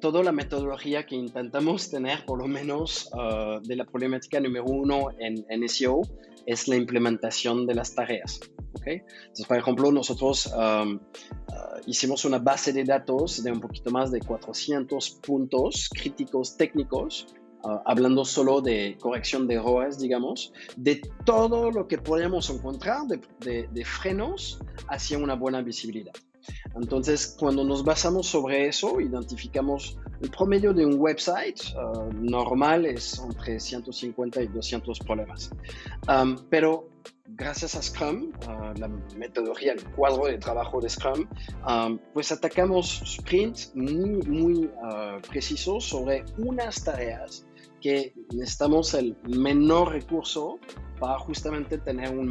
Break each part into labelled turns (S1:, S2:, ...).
S1: toda la metodología que intentamos tener, por lo menos uh, de la problemática número uno en, en, SEO, es la implementación de las tareas. ¿okay? Por ejemplo, nosotros uh, hicimos una base de datos de un poquito más de 400 puntos críticos técnicos Uh, hablando solo de corrección de errores, digamos, de todo lo que podemos encontrar de, de, frenos hacia una buena visibilidad. Entonces, cuando nos basamos sobre eso, identificamos el promedio de un website uh, normal es entre 150 y 200 problemas. Pero gracias a Scrum, uh, la metodología, el cuadro de trabajo de Scrum, um, pues atacamos sprints muy, muy uh, precisos sobre unas tareas que necesitamos el menor recurso para justamente tener un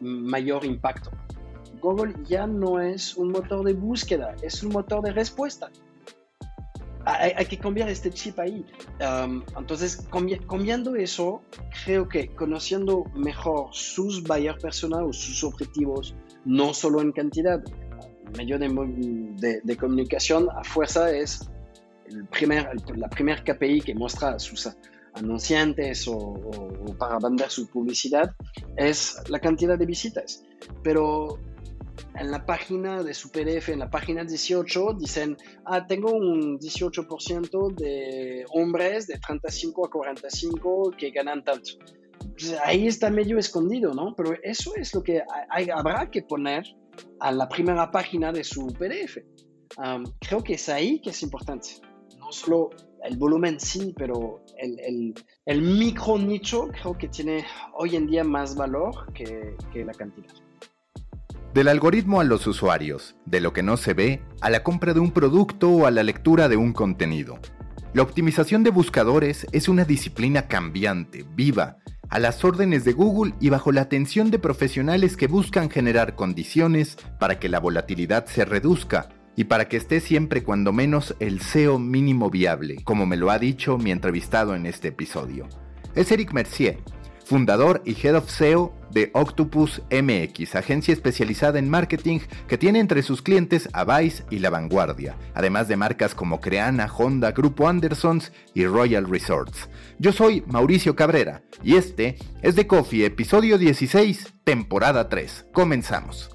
S1: mayor impacto. Google ya no es un motor de búsqueda, es un motor de respuesta. Hay, hay que cambiar este chip ahí. Um, entonces, cambi cambiando eso, creo que conociendo mejor sus buyers personales o sus objetivos, no solo en cantidad, medio de, de, de comunicación a fuerza es el primer, la primer KPI que muestra a sus anunciantes o, o, para vender su publicidad es la cantidad de visitas. Pero en la página de su PDF, en la página 18, dicen, ah, tengo un 18% de hombres de 35 a 45 que ganan tanto. Pues ahí está medio escondido, ¿no? Pero eso es lo que hay, habrá que poner a la primera página de su PDF. Um, creo que es ahí que es importante. No solo el volumen sí, pero el, el, el, micro nicho creo que tiene hoy en día más valor que, que la cantidad.
S2: Del algoritmo a los usuarios, de lo que no se ve, a la compra de un producto o a la lectura de un contenido. La optimización de buscadores es una disciplina cambiante, viva, a las órdenes de Google y bajo la atención de profesionales que buscan generar condiciones para que la volatilidad se reduzca y para que esté siempre cuando menos el SEO mínimo viable, como me lo ha dicho mi entrevistado en este episodio. Es Eric Mercier, fundador y Head of SEO de Octopus MX, agencia especializada en marketing que tiene entre sus clientes a Vice y La Vanguardia, además de marcas como Creana, Honda, Grupo Andersons y Royal Resorts. Yo soy Mauricio Cabrera y este es The Coffee, episodio 16, temporada 3. Comenzamos.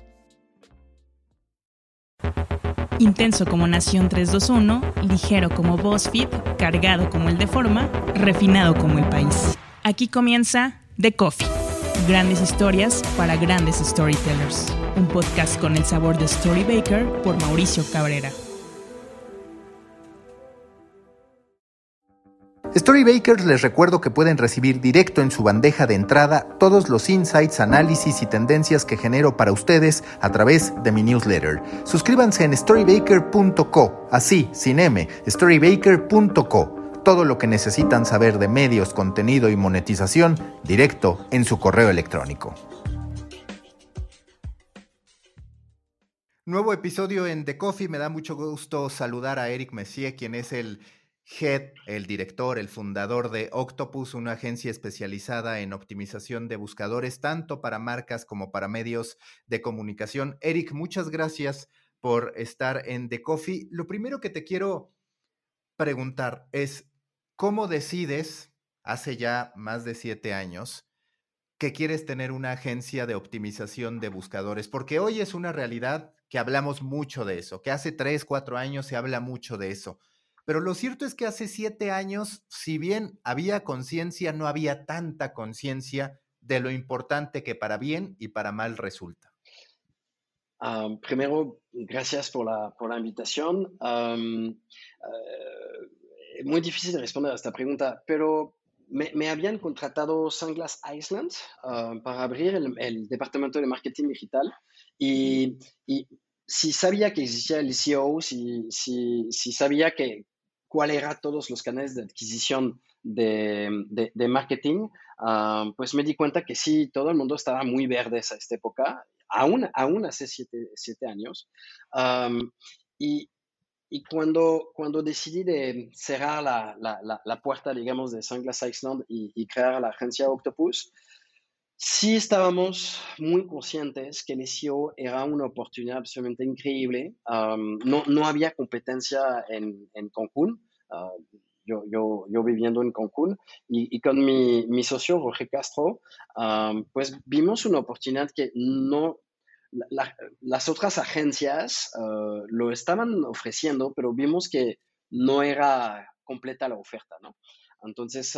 S3: Intenso como Nación 321, ligero como BuzzFeed, cargado como el de Forma, refinado como el país. Aquí comienza The Coffee. Grandes historias para grandes storytellers. Un podcast con el sabor de Storybaker por Mauricio Cabrera.
S2: Storybakers les recuerdo que pueden recibir directo en su bandeja de entrada todos los insights, análisis y tendencias que genero para ustedes a través de mi newsletter. Suscríbanse en storybaker.co, así, sin M, storybaker.co. Todo lo que necesitan saber de medios, contenido y monetización directo en su correo electrónico. Nuevo episodio en The Coffee. Me da mucho gusto saludar a Eric Messier, quien es el Head, el director, el fundador de Octopus, una agencia especializada en optimización de buscadores, tanto para marcas como para medios de comunicación. Eric, muchas gracias por estar en The Coffee. Lo primero que te quiero preguntar es, ¿cómo decides, hace ya más de siete años, que quieres tener una agencia de optimización de buscadores? Porque hoy es una realidad que hablamos mucho de eso, que hace tres, cuatro años se habla mucho de eso pero lo cierto es que hace siete años, si bien había conciencia, no había tanta conciencia de lo importante que para bien y para mal resulta.
S1: Primero, gracias por la, invitación. Uh, muy difícil de responder a esta pregunta, pero me, me habían contratado Sunglass Iceland uh, para abrir el, el, departamento de marketing digital y, y, si sabía que existía el SEO, si, si, si sabía que, cuál eran todos los canales de adquisición de, de, de marketing, uh, pues me di cuenta que sí, todo el mundo estaba muy verde a esta época, aún, aún hace siete, siete años. Um, y, y cuando, cuando decidí de cerrar la, la, la, puerta, digamos, de Sunglass Iceland y, y, crear la agencia Octopus, sí estábamos muy conscientes que el SEO era una oportunidad absolutamente increíble. Um, no, no había competencia en, en Cancún. yo, yo, yo, viviendo en Cancún y, con mi, mi, socio Roger Castro, pues vimos una oportunidad que no, las otras agencias lo estaban ofreciendo, pero vimos que no era completa la oferta, ¿no? Entonces,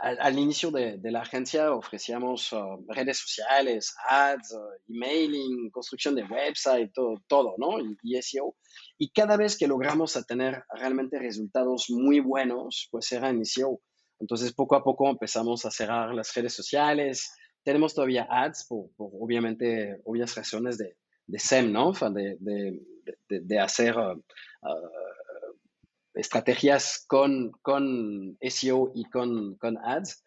S1: al, inicio de, la agencia ofrecíamos uh, redes sociales, ads, uh, emailing, construcción de website, todo, todo ¿no? Y, SEO. Y cada vez que logramos tener realmente resultados muy buenos, pues era en SEO. Entonces, poco a poco empezamos a cerrar las redes sociales. Tenemos todavía ads por, obviamente, obvias razones de, de SEM, ¿no? De, de, de hacer uh, estrategias con, con SEO y con, con ads.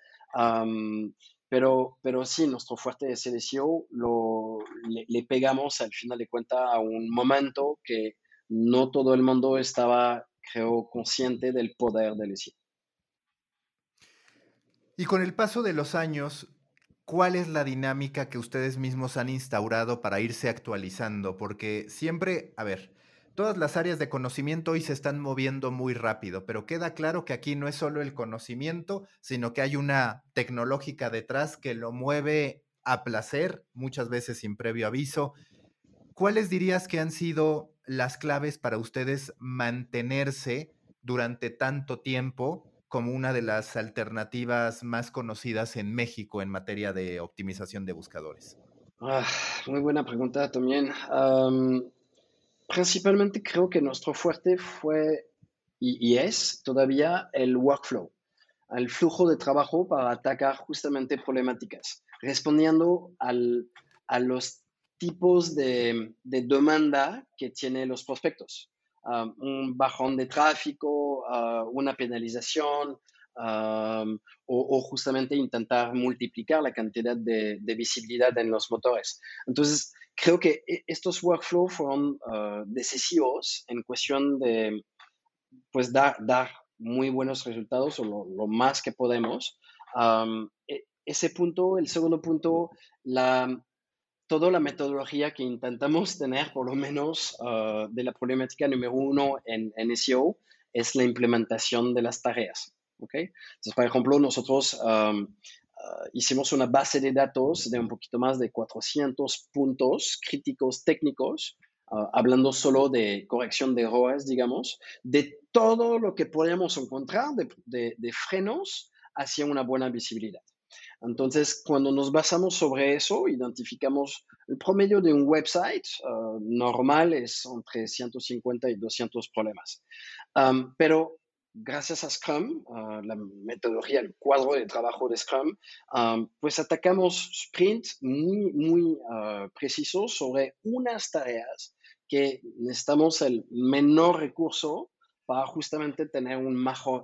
S1: pero, pero sí, nuestro fuerte es SEO, lo, le, pegamos al final de cuentas a un momento que no todo el mundo estaba, creo, consciente del poder del SEO.
S2: Y con el paso de los años, ¿cuál es la dinámica que ustedes mismos han instaurado para irse actualizando? Porque siempre, a ver, Todas las áreas de conocimiento hoy se están moviendo muy rápido, pero queda claro que aquí no es solo el conocimiento, sino que hay una tecnológica detrás que lo mueve a placer, muchas veces sin previo aviso. ¿Cuáles dirías que han sido las claves para ustedes mantenerse durante tanto tiempo como una de las alternativas más conocidas en México en materia de optimización de buscadores?
S1: Ah, muy buena pregunta también principalmente creo que nuestro fuerte fue y, es todavía el workflow, el flujo de trabajo para atacar justamente problemáticas, respondiendo a los tipos de, demanda que tienen los prospectos. Um, un bajón de tráfico, uh, una penalización, um, o, justamente intentar multiplicar la cantidad de, visibilidad en los motores. Entonces, creo que e, estos workflows fueron uh, decisivos en cuestión de pues dar, dar muy buenos resultados o lo, más que podemos. E, ese punto, el segundo punto, la, toda la metodología que intentamos tener, por lo menos uh, de la problemática número uno en, en, SEO, es la implementación de las tareas. ¿okay? Entonces, por ejemplo, nosotros Ah, hicimos una base de datos de un poquito más de 400 puntos críticos técnicos, ah, hablando solo de corrección de errores, digamos, de todo lo que podíamos encontrar de, de, frenos hacia una buena visibilidad. Entonces, cuando nos basamos sobre eso, identificamos el promedio de un website ah, normal es entre 150 y 200 problemas. pero gracias a Scrum, la metodología, el cuadro de trabajo de Scrum, pues atacamos sprints muy, muy uh, precisos sobre unas tareas que necesitamos el menor recurso para justamente tener un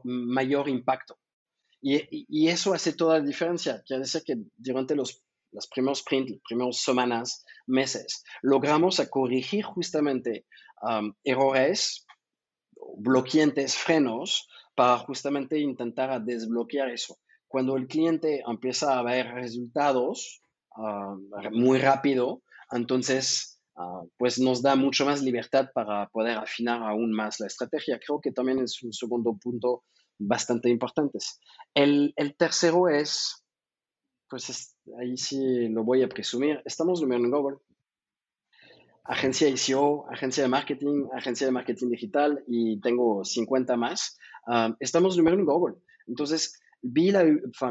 S1: mayor impacto. Y, eso hace toda la diferencia. Quiere decir que durante los, los primeros sprints, las primeras semanas, meses, logramos corregir justamente errores bloqueantes, frenos, para justamente intentar desbloquear eso. Cuando el cliente empieza a ver resultados ah, muy rápido, entonces ah, pues nos da mucho más libertad para poder afinar aún más la estrategia. Creo que también es un segundo punto bastante importante. El, el tercero es, pues ahí sí lo voy a presumir, estamos número en Google agencia SEO, agencia de marketing, agencia de marketing digital y tengo 50 más. Ah, estamos número en Google. Entonces, vi la,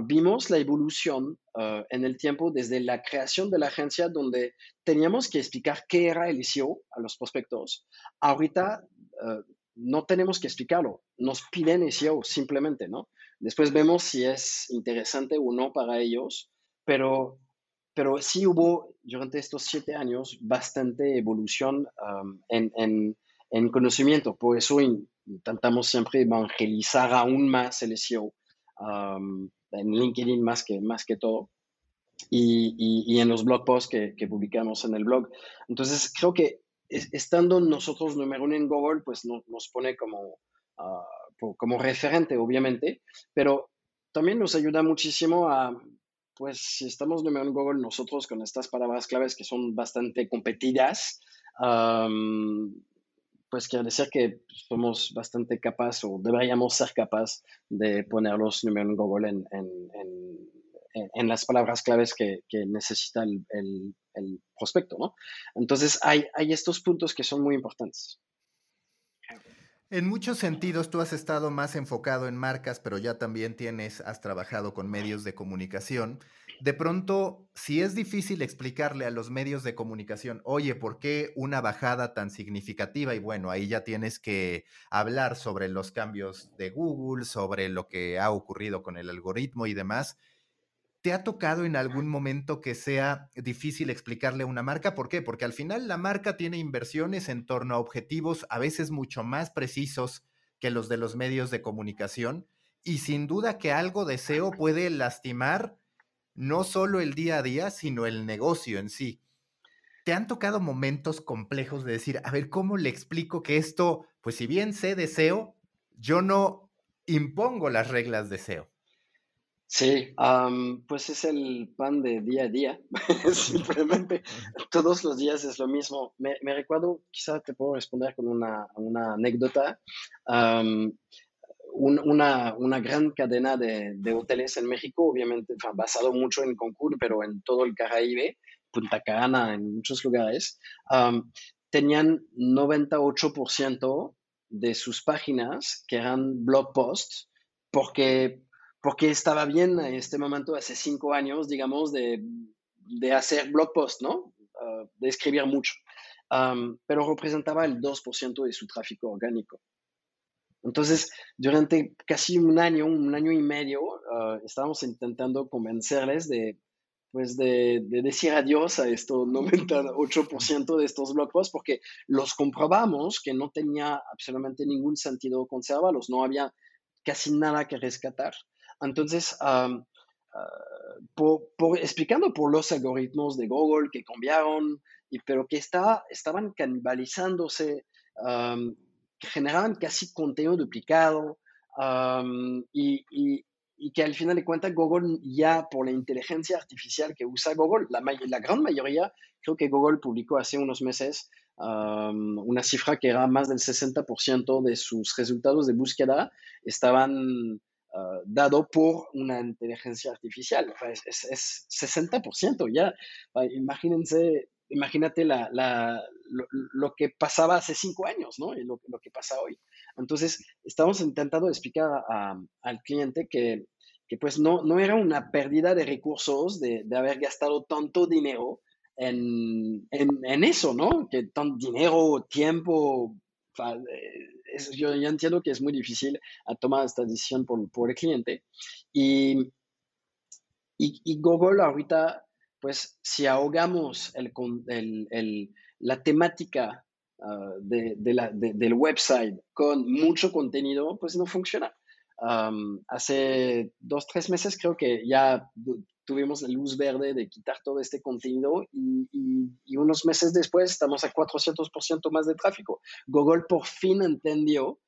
S1: vimos la evolución ah, en el tiempo desde la creación de la agencia donde teníamos que explicar qué era el SEO a los prospectos. Ahorita ah, no tenemos que explicarlo, nos piden SEO simplemente, ¿no? Después vemos si es interesante o no para ellos, pero pero sí hubo durante estos siete años bastante evolución um, en, en, conocimiento. Por eso intentamos siempre evangelizar aún más el SEO um, en LinkedIn más que, más que todo y, y, en los blog posts que, que, publicamos en el blog. Entonces creo que estando nosotros número uno en Google, pues nos pone como, uh, como referente, obviamente, pero también nos ayuda muchísimo a pues si estamos número en Google nosotros con estas palabras claves que son bastante competidas, pues quiere decir que somos bastante capaces o deberíamos ser capaces de poner los números en Google en, en, las palabras claves que, necesita el, el, prospecto, ¿no? Entonces hay, hay estos puntos que son muy importantes.
S2: En muchos sentidos, tú has estado más enfocado en marcas, pero ya también tienes, has trabajado con medios de comunicación. De pronto, si es difícil explicarle a los medios de comunicación, oye, ¿por qué una bajada tan significativa? Y bueno, ahí ya tienes que hablar sobre los cambios de Google, sobre lo que ha ocurrido con el algoritmo y demás. ¿Te ha tocado en algún momento que sea difícil explicarle a una marca? ¿Por qué? Porque al final la marca tiene inversiones en torno a objetivos a veces mucho más precisos que los de los medios de comunicación y sin duda que algo de SEO puede lastimar no solo el día a día, sino el negocio en sí. ¿Te han tocado momentos complejos de decir, a ver, ¿cómo le explico que esto, pues si bien sé de SEO, yo no impongo las reglas de SEO?
S1: Sí, pues es el pan de día a día, simplemente todos los días es lo mismo. Me, recuerdo, quizá te puedo responder con una, anécdota. una, una, gran cadena de, hoteles en México, obviamente basado mucho en Cancún, pero en todo el Caribe, Punta Cana, en muchos lugares, tenían 98% de sus páginas que eran blog posts porque porque estaba bien en este momento, hace cinco años, digamos, de, de hacer blog post, ¿no? Ah, de escribir mucho. pero representaba el 2% de su tráfico orgánico. Entonces, durante casi un año, un año y medio, uh, estábamos intentando convencerles de, pues de, de, decir adiós a esto 98% de estos blog posts porque los comprobamos que no tenía absolutamente ningún sentido conservarlos, no había casi nada que rescatar. Entonces, ah, por, explicando por los algoritmos de Google que cambiaron, y, pero que está, estaban canibalizándose, generaban casi contenido duplicado y, que al final de cuentas Google ya por la inteligencia artificial que usa Google, la, la gran mayoría, creo que Google publicó hace unos meses una cifra que era más del 60% de sus resultados de búsqueda estaban Ah, dado por una inteligencia artificial. es, 60% ya. Imagínense, imagínate la, lo, que pasaba hace cinco años, ¿no? Y lo, que pasa hoy. Entonces, estamos intentando explicar al cliente que, que, pues no, no era una pérdida de recursos de, de haber gastado tanto dinero en, en, en, eso, ¿no? Que tanto dinero, tiempo, yo, ya entiendo que es muy difícil a tomar esta decisión por, por el cliente. Y, y, Google ahorita, pues si ahogamos el, el, la temática ah, de la, del website con mucho contenido, pues no funciona. hace dos, tres meses creo que ya tuvimos la luz verde de quitar todo este contenido y, y, unos meses después estamos a 400% más de tráfico. Google por fin entendió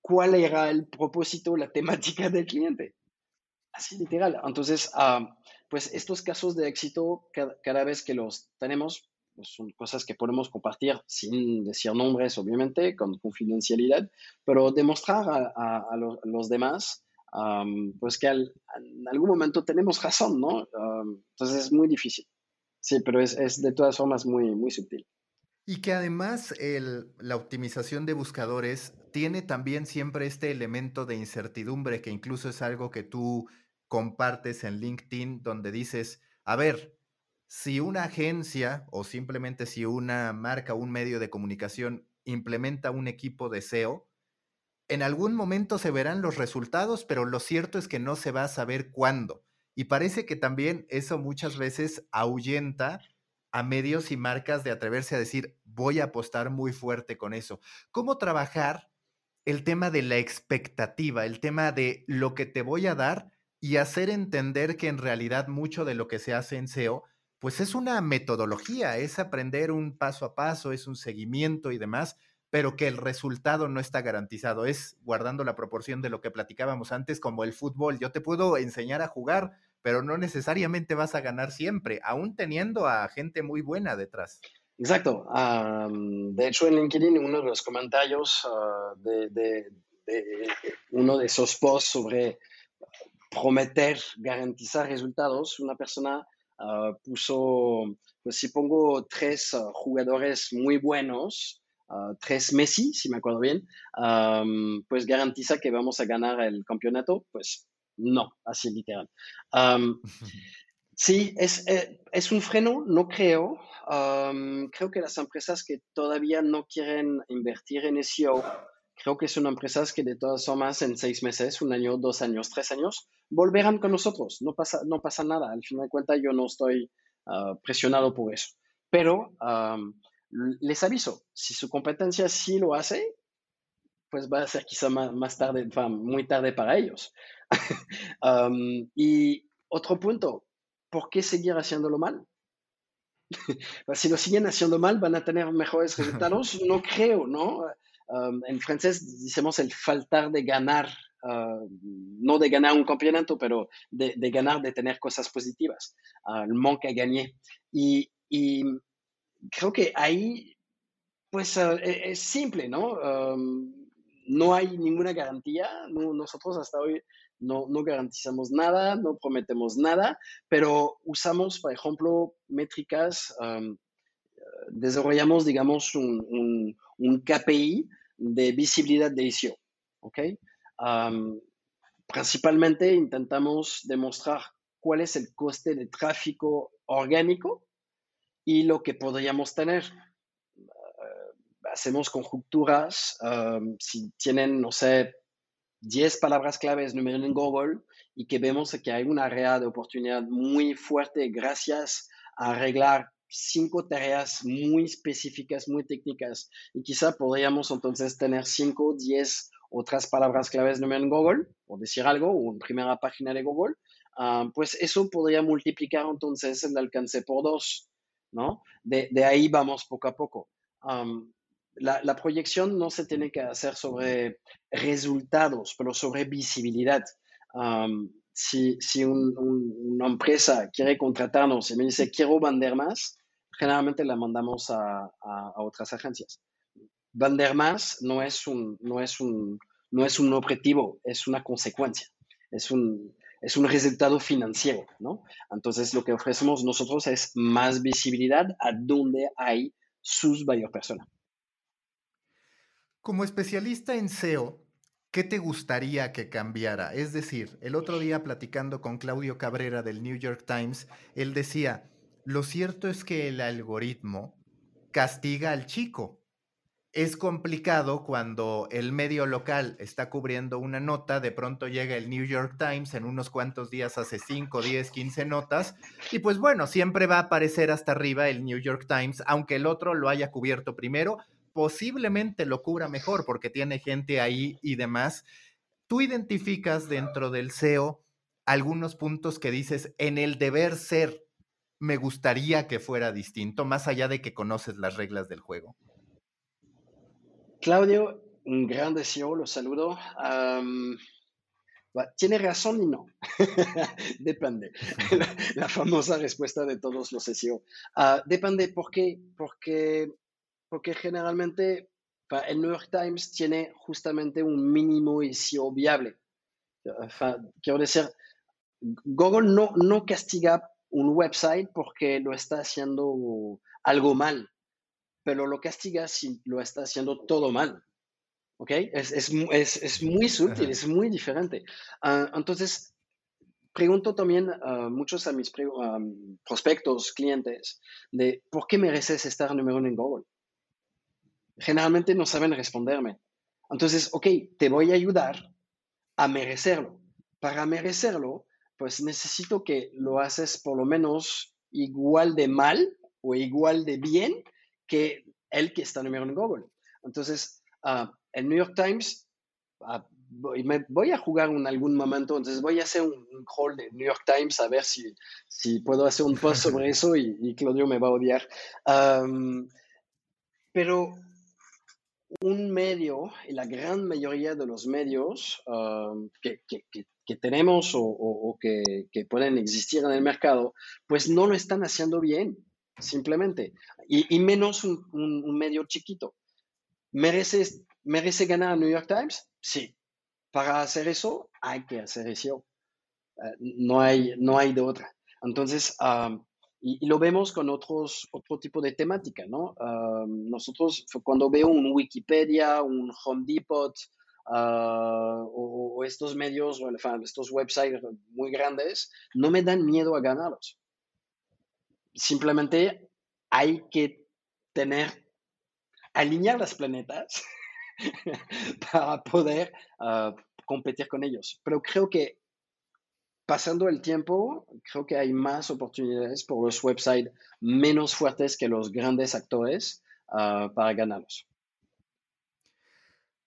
S1: cuál era el propósito, la temática del cliente. Así literal. Entonces, ah, pues estos casos de éxito, cada, vez que los tenemos, pues son cosas que podemos compartir sin decir nombres, obviamente, con confidencialidad, pero demostrar a, los demás pues que en algún momento tenemos razón, ¿no? entonces es muy difícil. Sí, pero es, es, de todas formas muy, muy sutil.
S2: Y que además el, la optimización de buscadores tiene también siempre este elemento de incertidumbre, que incluso es algo que tú compartes en LinkedIn, donde dices, a ver, si una agencia o simplemente si una marca, un medio de comunicación implementa un equipo de SEO, en algún momento se verán los resultados, pero lo cierto es que no se va a saber cuándo. Y parece que también eso muchas veces ahuyenta a medios y marcas de atreverse a decir, voy a apostar muy fuerte con eso. ¿Cómo trabajar el tema de la expectativa, el tema de lo que te voy a dar y hacer entender que en realidad mucho de lo que se hace en SEO, pues es una metodología, es aprender un paso a paso, es un seguimiento y demás, pero que el resultado no está garantizado. Es guardando la proporción de lo que platicábamos antes, como el fútbol. Yo te puedo enseñar a jugar, pero no necesariamente vas a ganar siempre, aún teniendo a gente muy buena detrás.
S1: Exacto. de hecho, en LinkedIn, uno de los comentarios ah, de, uno de esos posts sobre prometer, garantizar resultados, una persona ah, puso, pues si pongo tres ah, jugadores muy buenos, tres Messi, si me acuerdo bien, pues garantiza que vamos a ganar el campeonato, pues no, así literal. sí, es, eh, es un freno, no creo, creo que las empresas que todavía no quieren invertir en SEO, creo que son empresas que de todas formas en seis meses, un año, dos años, tres años, volverán con nosotros. No pasa, no pasa nada. Al final de cuentas, yo no estoy ah, presionado por eso. Pero les aviso, si su competencia sí lo hace, pues va a ser quizá más, tarde, muy tarde para ellos. y otro punto, ¿por qué seguir haciéndolo mal? Si lo siguen haciendo mal, van a tener mejores resultados. No creo, ¿no? Um, en francés decimos el faltar de ganar, uh, no de ganar un campeonato, pero de, ganar, de tener cosas positivas. Uh, el manque a gagner. Y, creo que ahí, pues uh, e, es, simple, ¿no? No hay ninguna garantía. nosotros hasta hoy no, no, garantizamos nada, no prometemos nada, pero usamos, por ejemplo, métricas, desarrollamos, digamos, un, un, KPI de visibilidad de SEO. ¿ok? Principalmente intentamos demostrar cuál es el coste de tráfico orgánico y lo que podríamos tener. Uh, hacemos conjunturas, um, si tienen, no sé, 10 palabras claves número en Google y que vemos que hay una área de oportunidad muy fuerte gracias a arreglar cinco tareas muy específicas, muy técnicas. Y quizá podríamos entonces tener 5, 10 otras palabras claves número en Google o decir algo o en primera página de Google, ah, pues eso podría multiplicar entonces el alcance por dos, ¿no? De, ahí vamos poco a poco la, proyección no se tiene que hacer sobre resultados, pero sobre visibilidad. si, una empresa quiere contratarnos y me dice quiero vender más, generalmente la mandamos a, otras agencias. Vender más no es, un, no, es un, no es un objetivo, es una consecuencia, es un, es un resultado financiero, ¿no? Entonces lo que ofrecemos nosotros es más visibilidad a donde hay sus varias personas.
S2: Como especialista en SEO, ¿qué te gustaría que cambiara? Es decir, el otro día platicando con Claudio Cabrera del New York Times, él decía, lo cierto es que el algoritmo castiga al chico. Es complicado cuando el medio local está cubriendo una nota, de pronto llega el New York Times, en unos cuantos días hace 5, 10, 15 notas, y pues bueno, siempre va a aparecer hasta arriba el New York Times, aunque el otro lo haya cubierto primero, posiblemente lo cubra mejor porque tiene gente ahí y demás. Tú identificas dentro del SEO algunos puntos que dices, en el deber ser, me gustaría que fuera distinto, más allá de que conoces las reglas del juego.
S1: Claudio, un gran deseo, lo saludo. tiene razón y no. depende. la, famosa respuesta de todos los SEO. Ah, depende, ¿por qué? Porque porque generalmente el New York Times tiene justamente un mínimo SEO viable. quiero decir, Google no castiga un website porque lo está haciendo algo mal, pero lo castiga si lo está haciendo todo mal. ¿Ok? Es, es, es, es muy sutil, es muy diferente. Ah, entonces, pregunto también a muchos a mis prospectos, clientes, de por qué mereces estar número uno en Google generalmente no saben responderme. Entonces, ok, te voy a ayudar a merecerlo. Para merecerlo, pues necesito que lo haces por lo menos igual de mal o igual de bien que el que está número en Google. Entonces, uh, el New York Times, ah, me voy a jugar en algún momento, entonces voy a hacer un, call de New York Times a ver si, si puedo hacer un post sobre eso y, Claudio me va a odiar. pero un medio, y la gran mayoría de los medios um, que, tenemos o, que, pueden existir en el mercado, pues no lo están haciendo bien. Simplemente. Y, menos un, medio chiquito. ¿Merece, ¿Merece ganar New York Times? Sí. Para hacer eso, hay que hacer eso. Eh, no, hay, no hay de otra. Entonces, y, lo vemos con otros, otro tipo de temática, ¿no? nosotros, cuando veo un Wikipedia, un Home Depot, ah, o, estos medios, o estos websites muy grandes, no me dan miedo a ganarlos. Simplemente hay que tener, alinear las planetas para poder ah, competir con ellos. Pero creo que pasando el tiempo, creo que hay más oportunidades por los websites menos fuertes que los grandes actores ah, para ganarlos.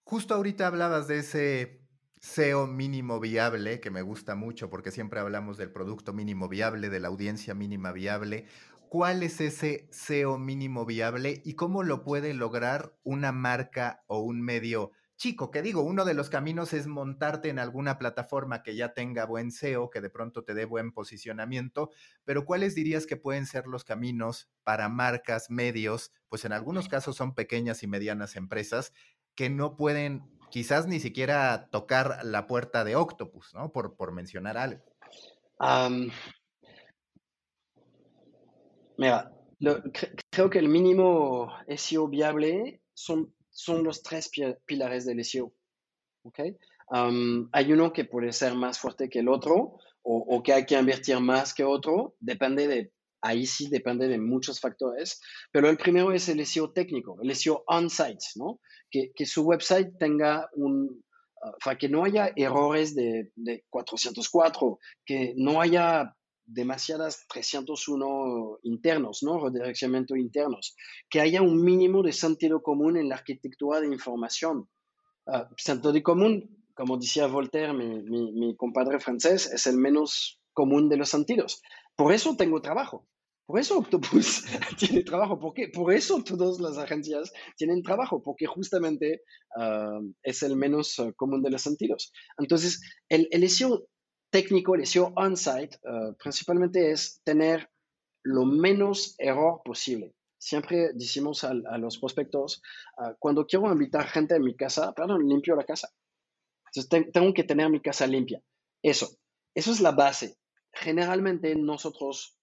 S2: Justo ahorita hablabas de ese SEO mínimo viable, que me gusta mucho porque siempre hablamos del producto mínimo viable, de la audiencia mínima viable. ¿Cuál es ese SEO mínimo viable y cómo lo puede lograr una marca o un medio chico, que digo, uno de los caminos es montarte en alguna plataforma que ya tenga buen SEO, que de pronto te dé buen posicionamiento, pero ¿cuáles dirías que pueden ser los caminos para marcas, medios, pues en algunos casos son pequeñas y medianas empresas que no pueden quizás ni siquiera tocar la puerta de Octopus, ¿no? Por, por mencionar algo.
S1: mira, creo que el mínimo SEO viable son son los tres pilares del SEO. ¿okay? hay uno que puede ser más fuerte que el otro o, que hay que invertir más que otro, depende de, ahí sí depende de muchos factores, pero el primero es el SEO técnico, el SEO on-site, ¿no? Que, que, su website tenga un, uh, que no haya errores de, de 404, que no haya demasiadas 301 internos, ¿no? Redireccionamiento internos, que haya un mínimo de sentido común en la arquitectura de información. Uh, sentido común, como decía Voltaire, mi, mi, compadre francés, es el menos común de los sentidos. Por eso tengo trabajo. Por eso Octopus tiene trabajo. ¿Por qué? Por eso todas las agencias tienen trabajo, porque justamente ah, es el menos ah, común de los sentidos. Entonces, el, el SEO técnico, el SEO on-site, eh, principalmente es tener lo menos error posible. Siempre decimos a, los prospectos, cuando quiero invitar gente a mi casa, perdón, limpio la casa. Entonces tengo que tener mi casa limpia. Eso, eso es la base. Generalmente nosotros,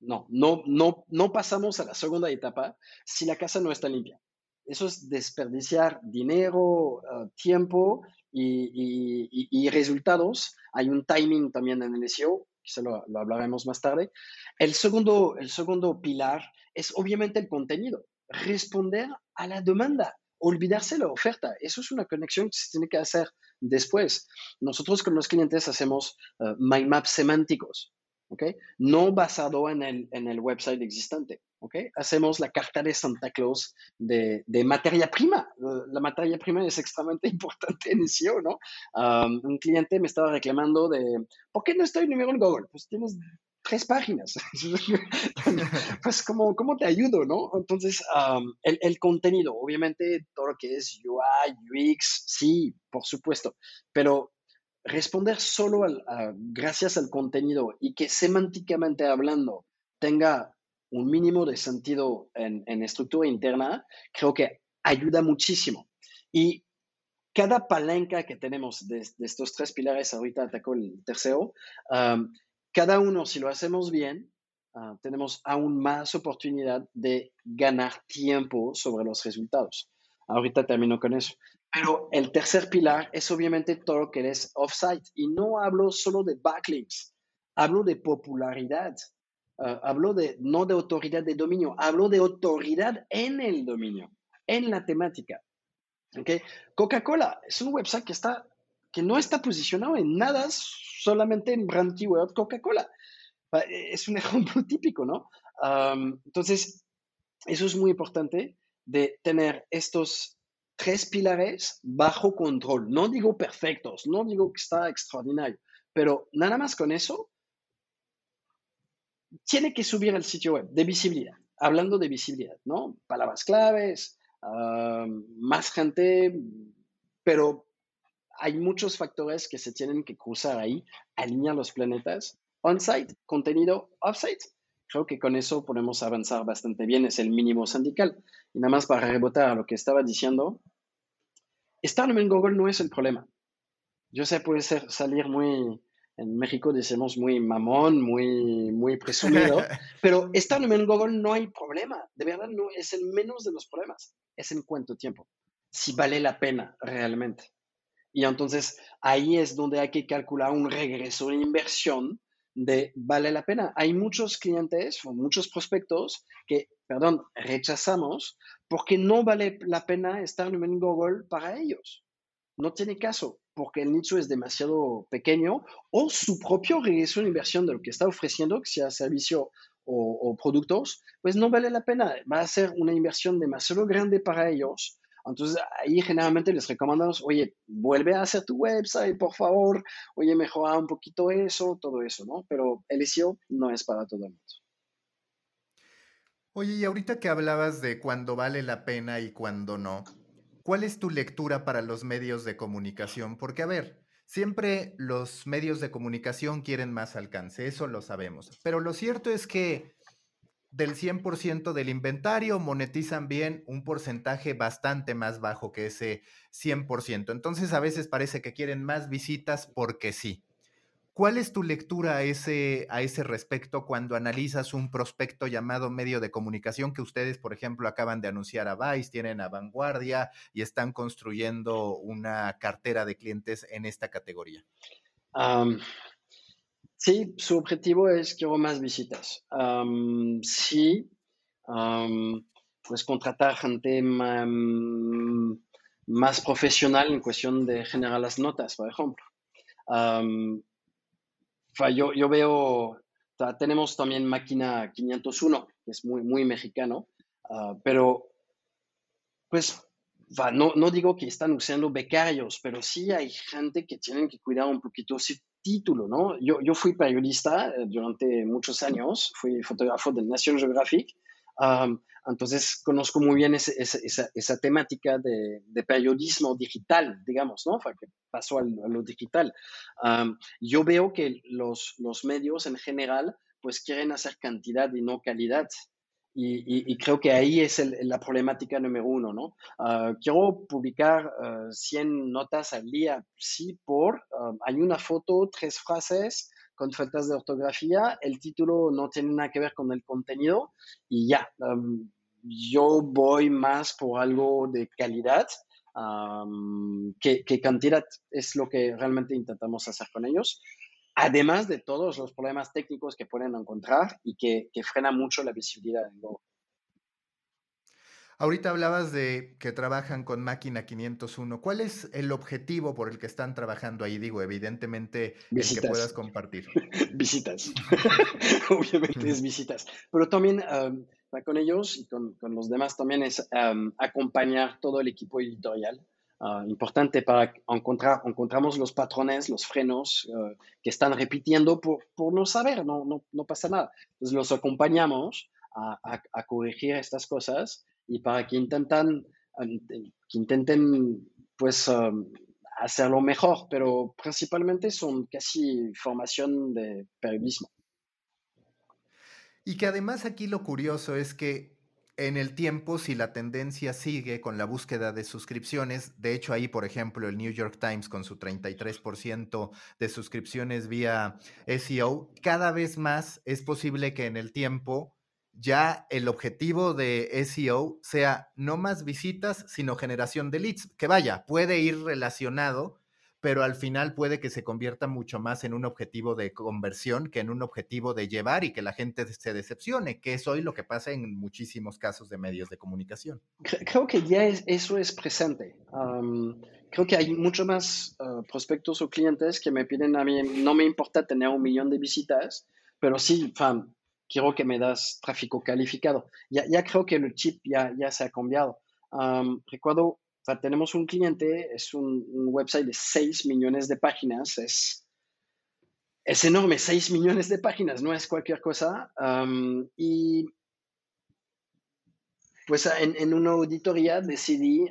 S1: no, no, no, no pasamos a la segunda etapa si la casa no está limpia. Eso es desperdiciar dinero, eh, tiempo y, resultados. Hay un timing también en el SEO, que lo, lo, hablaremos más tarde. El segundo, el segundo pilar es obviamente el contenido, responder a la demanda, olvidarse la oferta. Eso es una conexión que se tiene que hacer después. Nosotros con los clientes hacemos uh, mind maps semánticos, ¿okay? no basado en el, en el website existente. Hacemos la carta de Santa Claus de, materia prima. La materia prima es extremadamente importante en SEO, ¿no? un cliente me estaba reclamando de, ¿por qué no estoy número en Google? Pues tienes tres páginas. pues, ¿cómo, ¿cómo, te ayudo, no? Entonces, el, contenido, obviamente, todo lo que es UI, UX, sí, por supuesto, pero responder solo gracias al contenido y que semánticamente hablando tenga un mínimo de sentido en, estructura interna, creo que ayuda muchísimo. Y cada palanca que tenemos de, estos tres pilares, ahorita atacó el tercero, um, cada uno, si lo hacemos bien, uh, tenemos aún más oportunidad de ganar tiempo sobre los resultados. Ahorita termino con eso. Pero el tercer pilar es obviamente todo lo que es offsite. Y no hablo solo de backlinks, hablo de popularidad. Ah, hablo de, no de autoridad de dominio, hablo de autoridad en el dominio, en la temática. ¿okay? Coca-Cola es un website que, está, que no está posicionado en nada, solamente en brand keyword Coca-Cola. Ah, es un ejemplo típico, ¿no? entonces, eso es muy importante de tener estos tres pilares bajo control. No digo perfectos, no digo que está extraordinario, pero nada más con eso tiene que subir al sitio web de visibilidad. Hablando de visibilidad, ¿no? Palabras claves, más gente, pero hay muchos factores que se tienen que cruzar ahí, alinear los planetas. On-site, contenido off-site, creo que con eso podemos avanzar bastante bien, es el mínimo sindical. Y nada más para rebotar a lo que estaba diciendo, estar en Google no es el problema. Yo sé, puede ser salir muy, en México decimos muy mamón, muy, muy presumido, pero estar en Google no hay problema, de verdad no es el menos de los problemas, es en cuánto tiempo, si vale la pena realmente. Y entonces ahí es donde hay que calcular un regreso de inversión de vale la pena. Hay muchos clientes o muchos prospectos que, perdón, rechazamos porque no vale la pena estar en Google para ellos. No tiene caso porque el nicho es demasiado pequeño o su propio regreso de inversión de lo que está ofreciendo, que sea servicio o, o, productos, pues no vale la pena. Va a ser una inversión demasiado grande para ellos. Entonces ahí generalmente les recomendamos, oye, vuelve a hacer tu website, por favor, oye, mejora un poquito eso, todo eso, ¿no? Pero el SEO no es para todo el mundo.
S2: Oye, y ahorita que hablabas de cuándo vale la pena y cuándo no, ¿Cuál es tu lectura para los medios de comunicación? Porque, a ver, siempre los medios de comunicación quieren más alcance, eso lo sabemos. Pero lo cierto es que del 100% del inventario monetizan bien un porcentaje bastante más bajo que ese 100%. Entonces, a veces parece que quieren más visitas porque sí. ¿Cuál es tu lectura a ese, a ese respecto cuando analizas un prospecto llamado medio de comunicación que ustedes, por ejemplo, acaban de anunciar a Vice, tienen a Vanguardia y están construyendo una cartera de clientes en esta categoría?
S1: Sí, su objetivo es quiero más visitas. sí, pues contratar gente más, profesional en cuestión de generar las notas, por ejemplo yo, yo veo, tenemos también máquina 501, que es muy, muy mexicano, ah, pero pues no, no digo que están usando becarios, pero sí hay gente que tienen que cuidar un poquito ese título, ¿no? Yo, yo fui periodista eh, durante muchos años, fui fotógrafo del National Geographic, entonces conozco muy bien esa, temática de, periodismo digital, digamos, ¿no? Que pasó a lo digital. yo veo que los, los medios en general pues quieren hacer cantidad y no calidad. Y, creo que ahí es la problemática número uno, ¿no? Ah, quiero publicar 100 ah, notas al día, sí, por, hay una foto, tres frases, con faltas de ortografía, el título no tiene nada que ver con el contenido y ya, yo voy más por algo de calidad que, cantidad, es lo que realmente intentamos hacer con ellos. Además de todos los problemas técnicos que pueden encontrar y que, que frena mucho la visibilidad del logo.
S2: Ahorita hablabas de que trabajan con máquina 501. ¿Cuál es el objetivo por el que están trabajando ahí? Digo, evidentemente, el que puedas compartir.
S1: visitas. Obviamente es visitas. Pero también con ellos y con, los demás también es acompañar todo el equipo editorial. Ah, importante para encontrar encontramos los patrones, los frenos eh, que están repitiendo por, por no saber, no, no, no, pasa nada. Entonces los acompañamos a, a corregir estas cosas y para que intentan, que intenten pues hacerlo mejor, pero principalmente son casi formación de periodismo.
S2: Y que además aquí lo curioso es que en el tiempo, si la tendencia sigue con la búsqueda de suscripciones, de hecho ahí, por ejemplo, el New York Times con su 33% de suscripciones vía SEO, cada vez más es posible que en el tiempo ya el objetivo de SEO sea no más visitas, sino generación de leads, que vaya, puede ir relacionado, pero al final puede que se convierta mucho más en un objetivo de conversión que en un objetivo de llevar y que la gente se decepcione, que es hoy lo que pasa en muchísimos casos de medios de comunicación.
S1: Creo que ya eso es presente. creo que hay mucho más ah, prospectos o clientes que me piden a mí, no me importa tener un millón de visitas, pero sí, fan, quiero que me das tráfico calificado. Ya, ya creo que el chip ya, ya se ha cambiado. recuerdo, tenemos un cliente, es un, website de 6 millones de páginas, es, es enorme, 6 millones de páginas, no es cualquier cosa. y pues en, en, una auditoría decidí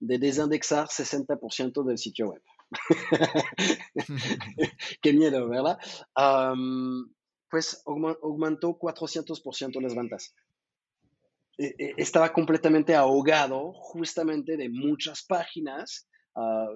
S1: de desindexar 60% del sitio web. Qué miedo, ¿verdad? pues aumentó 400% las ventas. E, e, estaba completamente ahogado justamente de muchas páginas. Ah,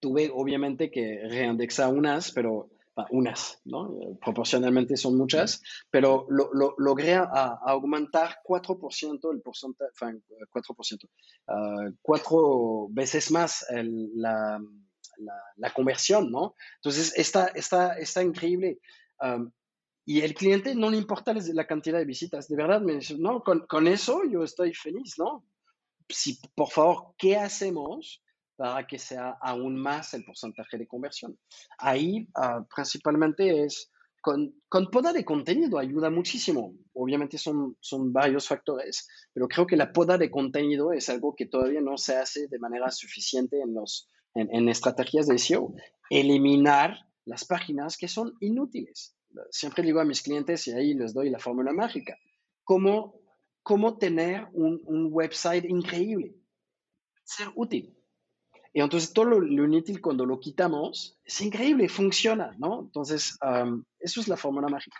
S1: tuve obviamente que reindexar unas, pero unas, ¿no? Proporcionalmente son muchas, pero lo, logré aumentar 4% el porcentaje, 4%, uh, cuatro veces más la, la, conversión, ¿no? Entonces, está, está, está increíble. Um, y el cliente no le importa la cantidad de visitas, de verdad me dice, no, con, con eso yo estoy feliz, ¿no? Si, por favor, ¿qué hacemos? para que sea aún más el porcentaje de conversión. Ahí ah, principalmente es con, con, poda de contenido, ayuda muchísimo. Obviamente son, son varios factores, pero creo que la poda de contenido es algo que todavía no se hace de manera suficiente en, los, en, en estrategias de SEO. Eliminar las páginas que son inútiles. Siempre digo a mis clientes y ahí les doy la fórmula mágica. ¿Cómo, cómo tener un, un website increíble? Ser útil y entonces todo lo, inútil cuando lo quitamos es increíble, funciona, ¿no? Entonces, eso es la fórmula mágica.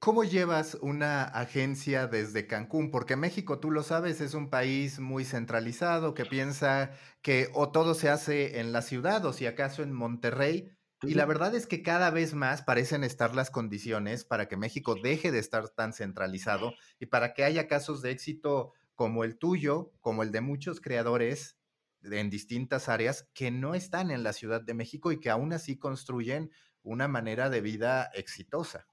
S2: ¿Cómo llevas una agencia desde Cancún? Porque México, tú lo sabes, es un país muy centralizado que piensa que o todo se hace en la ciudad o si acaso en Monterrey. Y la verdad es que cada vez más parecen estar las condiciones para que México deje de estar tan centralizado y para que haya casos de éxito como el tuyo, como el de muchos creadores en distintas áreas que no están en la Ciudad de México y que aún así construyen una manera de vida exitosa.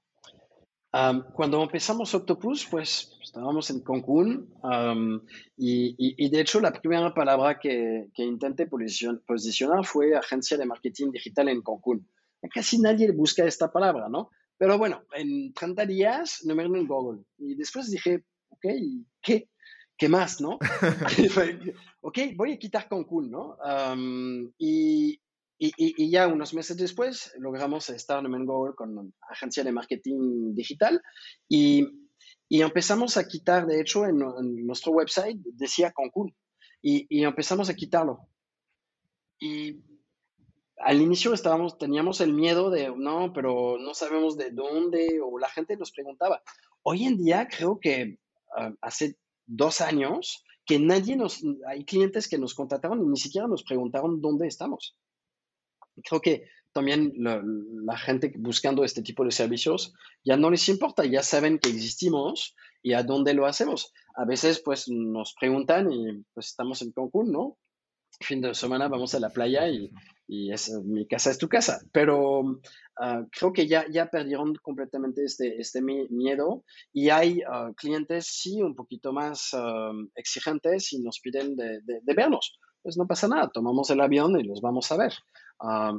S1: Cuando empezamos Octopus, pues estábamos en Cancún y, de hecho la primera palabra que, que intenté posicionar fue agencia de marketing digital en Cancún. Casi nadie busca esta palabra, ¿no? Pero bueno, en 30 días no me en Google y después dije, ok, ¿qué? ¿qué más, no? ok, voy a quitar Cancún, ¿no? y, y, ya unos meses después logramos estar en Google con agencia de marketing digital y, empezamos a quitar, de hecho, en, nuestro website decía Cancún y, empezamos a quitarlo. Y al inicio estábamos, teníamos el miedo de, no, pero no sabemos de dónde, o la gente nos preguntaba. Hoy en día creo que ah, hace dos años que nadie nos, hay clientes que nos contrataron y ni siquiera nos preguntaron dónde estamos. Creo que también la, gente buscando este tipo de servicios ya no les importa, ya saben que existimos y a dónde lo hacemos. A veces pues nos preguntan y pues estamos en Cancún, ¿no? Fin de semana vamos a la playa y, y es, mi casa es tu casa. Pero ah, creo que ya, ya perdieron completamente este, este miedo y hay ah, clientes, sí, un poquito más ah, exigentes y nos piden de, de, vernos. Pues no pasa nada, tomamos el avión y los vamos a ver.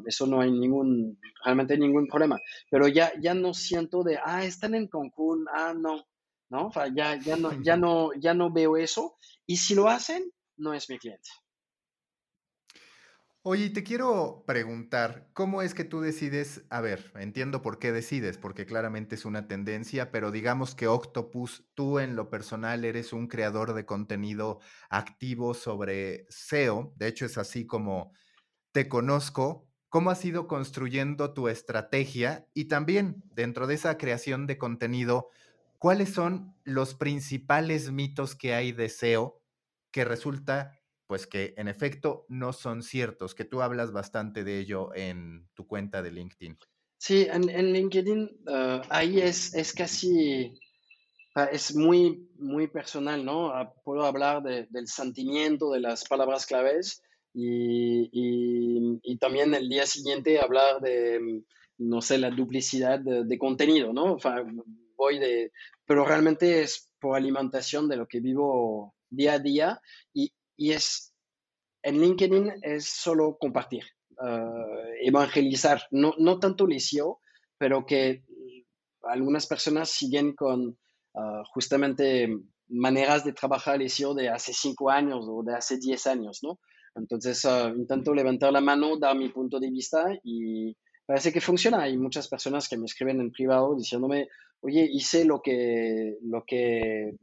S1: Eso no hay ningún, realmente ningún problema. Pero ya, ya no siento de, ah, están en Cancún, ah, no, ¿no? O sea, ya, ya, no, ya, no, ya no veo eso. Y si lo hacen, no es mi cliente.
S2: Oye, te quiero preguntar, ¿cómo es que tú decides? A ver, entiendo por qué decides, porque claramente es una tendencia, pero digamos que Octopus, tú en lo personal eres un creador de contenido activo sobre SEO, de hecho es así como te conozco. ¿Cómo has ido construyendo tu estrategia? Y también dentro de esa creación de contenido, ¿cuáles son los principales mitos que hay de SEO que resulta pues que en efecto no son ciertos, que tú hablas bastante de ello en tu cuenta de LinkedIn.
S1: Sí, en, LinkedIn ah, ahí es, es casi, ah, es muy, muy personal, ¿no? Ah, puedo hablar del sentimiento, de las palabras claves y, y, también el día siguiente hablar de, no sé, la duplicidad de, de contenido, ¿no? voy de, pero realmente es por alimentación de lo que vivo día a día y, y es, en LinkedIn es solo compartir, uh, evangelizar, no, no tanto SEO, pero que algunas personas siguen con uh, justamente maneras de trabajar el de hace cinco años o de hace diez años, ¿no? Entonces, uh, intento levantar la mano, dar mi punto de vista y parece que funciona. Hay muchas personas que me escriben en privado diciéndome, oye, hice lo que, lo que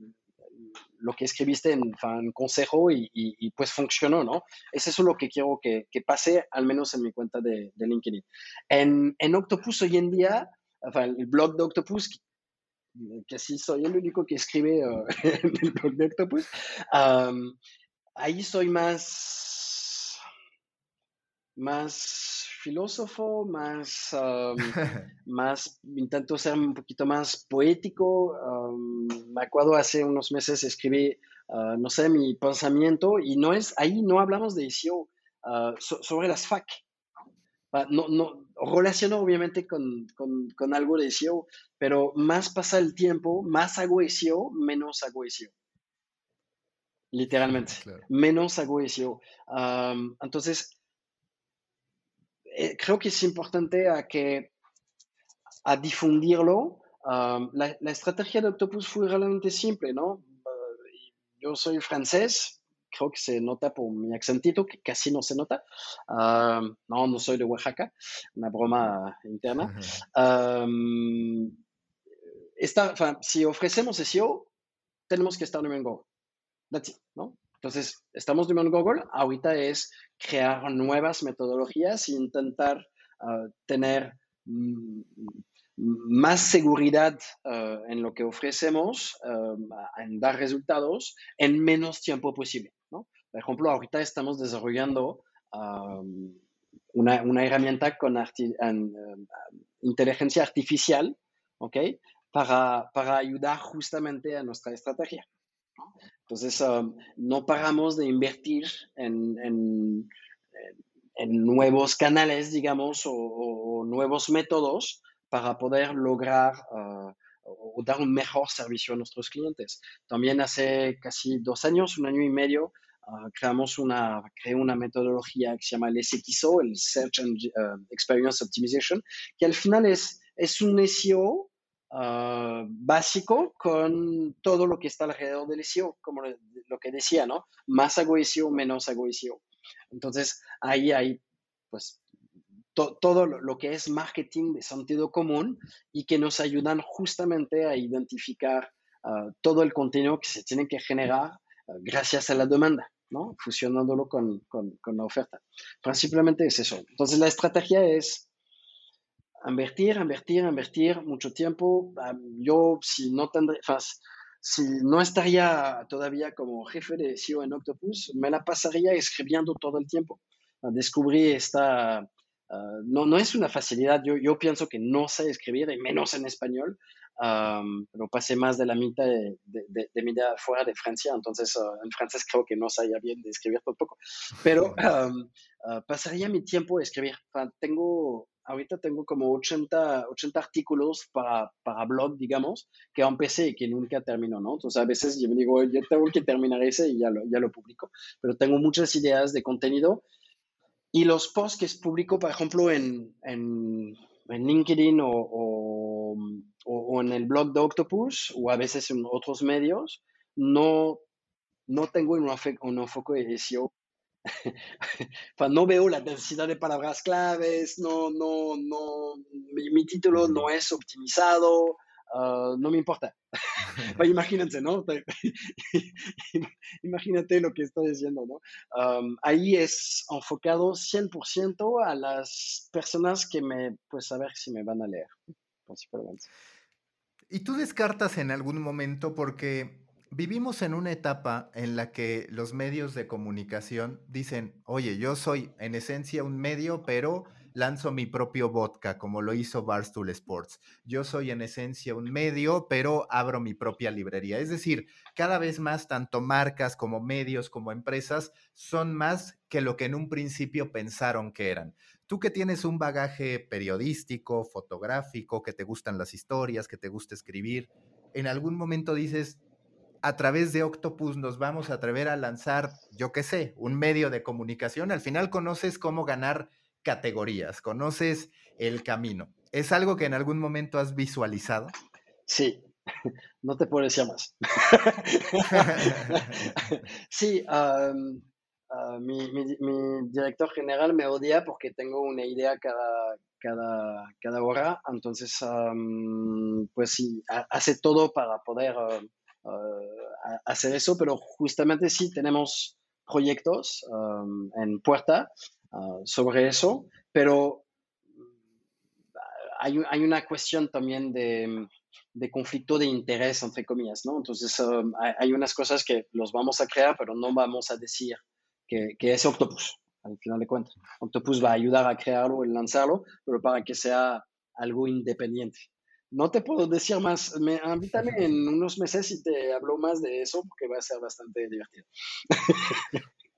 S1: lo que escribiste en, consejo y, pues funcionó, ¿no? Es eso lo que quiero que, pase, al menos en mi cuenta de, LinkedIn. En, en, Octopus hoy en día, el blog de Octopus, que sí soy el único que escribe uh, en el blog de Octopus, ahí soy más, más filósofo, más, más, intento ser un poquito más poético. me acuerdo hace unos meses escribí, ah, no sé, mi pensamiento y no es, ahí no hablamos de SEO, ah, sobre las FAC. Ah, no, no, relaciono obviamente con, con, algo de SEO, pero más pasa el tiempo, más hago SEO, menos hago SEO literalmente. Menos hago SEO. entonces, eh, creo que es importante a que a difundirlo. la, estrategia de Octopus fue realmente simple, ¿no? Uh, yo soy francés, creo que se nota por mi acentito, que casi no se nota. no, no soy de Oaxaca, una broma interna. si ofrecemos SEO, tenemos que estar en Google. That's it, ¿no? Entonces, estamos en Google, ahorita es crear nuevas metodologías e intentar ah, tener mm, más seguridad ah, en lo que ofrecemos, ah, en dar resultados en menos tiempo posible. Por ejemplo, ahorita estamos desarrollando una, herramienta con inteligencia artificial ¿okay? para, para ayudar justamente a nuestra estrategia. Entonces, um, no paramos de invertir en, nuevos canales, digamos, o, nuevos métodos para poder lograr uh, o dar un mejor servicio a nuestros clientes. También hace casi dos años, un año y medio, uh, creamos una, creé una metodología que se llama el SXO, el Search and Experience Optimization, que al final es, es un SEO Ah, básico con todo lo que está alrededor del SEO, como lo que decía, ¿no? Más hago SEO, menos hago SEO. Entonces, ahí hay, pues, todo lo, que es marketing de sentido común y que nos ayudan justamente a identificar ah, todo el contenido que se tiene que generar ah, gracias a la demanda, ¿no? Fusionándolo con, con, con la oferta. Principalmente es eso. Entonces, la estrategia es invertir, invertir, invertir mucho tiempo. Yo, si no tendré, si no estaría todavía como jefe de SEO en Octopus, me la pasaría escribiendo todo el tiempo. Descubrí esta, ah, no, no es una facilidad, yo, yo pienso que no sé escribir, y menos en español, pero pasé más de la mitad de, de, mi vida fuera de Francia, entonces ah, en francés creo que no sabía bien de escribir tampoco, pero ah, pasaría mi tiempo a escribir. tengo ahorita tengo como 80, 80 artículos para, para blog, digamos, que empecé y que nunca termino, ¿no? Entonces a veces yo me digo, yo tengo que terminar ese y ya lo, ya lo publico, pero tengo muchas ideas de contenido y los posts que publico, por ejemplo, en, en, en LinkedIn o, o, o, en el blog de Octopus o a veces en otros medios, no, no tengo un, enfoque SEO no veo la densidad de palabras claves, no, no, no, mi, título no es optimizado, ah, no me importa. imagínense, ¿no? Imagínate lo que estoy diciendo, ¿no? ahí es enfocado 100% a las personas que me, pues a ver si me van a leer, principalmente.
S2: ¿Y tú descartas en algún momento porque Vivimos en una etapa en la que los medios de comunicación dicen, oye, yo soy en esencia un medio, pero lanzo mi propio vodka, como lo hizo Barstool Sports. Yo soy en esencia un medio, pero abro mi propia librería. Es decir, cada vez más tanto marcas como medios como empresas son más que lo que en un principio pensaron que eran. Tú que tienes un bagaje periodístico, fotográfico, que te gustan las historias, que te gusta escribir, en algún momento dices, a través de Octopus nos vamos a atrever a lanzar, yo qué sé, un medio de comunicación. Al final conoces cómo ganar categorías, conoces el camino. ¿Es algo que en algún momento has visualizado?
S1: Sí, no te puedo decir más. sí, ah, mi, director general me odia porque tengo una idea cada, cada, cada hora, entonces, pues sí, hace todo para poder... Ah, hacer eso, pero justamente sí tenemos proyectos en puerta sobre eso, pero hay, hay, una cuestión también de, de, conflicto de interés, entre comillas, ¿no? Entonces, hay, hay, unas cosas que los vamos a crear, pero no vamos a decir que, que es Octopus al final de cuentas. Octopus va a ayudar a crearlo y lanzarlo, pero para que sea algo independiente. No te puedo decir más, me, invítame en unos meses y te hablo más de eso porque va a ser bastante divertido.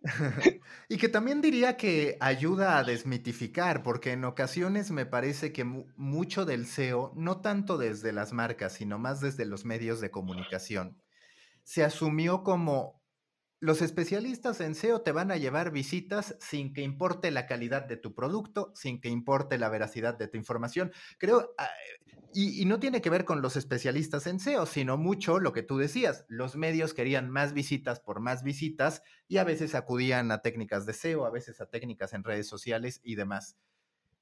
S2: y que también diría que ayuda a desmitificar, porque en ocasiones me parece que mucho del SEO, no tanto desde las marcas, sino más desde los medios de comunicación, se asumió como los especialistas en SEO te van a llevar visitas sin que importe la calidad de tu producto, sin que importe la veracidad de tu información. Creo, ah, y, no tiene que ver con los especialistas en SEO, sino mucho lo que tú decías. Los medios querían más visitas por más visitas y a veces acudían a técnicas de SEO, a veces a técnicas en redes sociales y demás.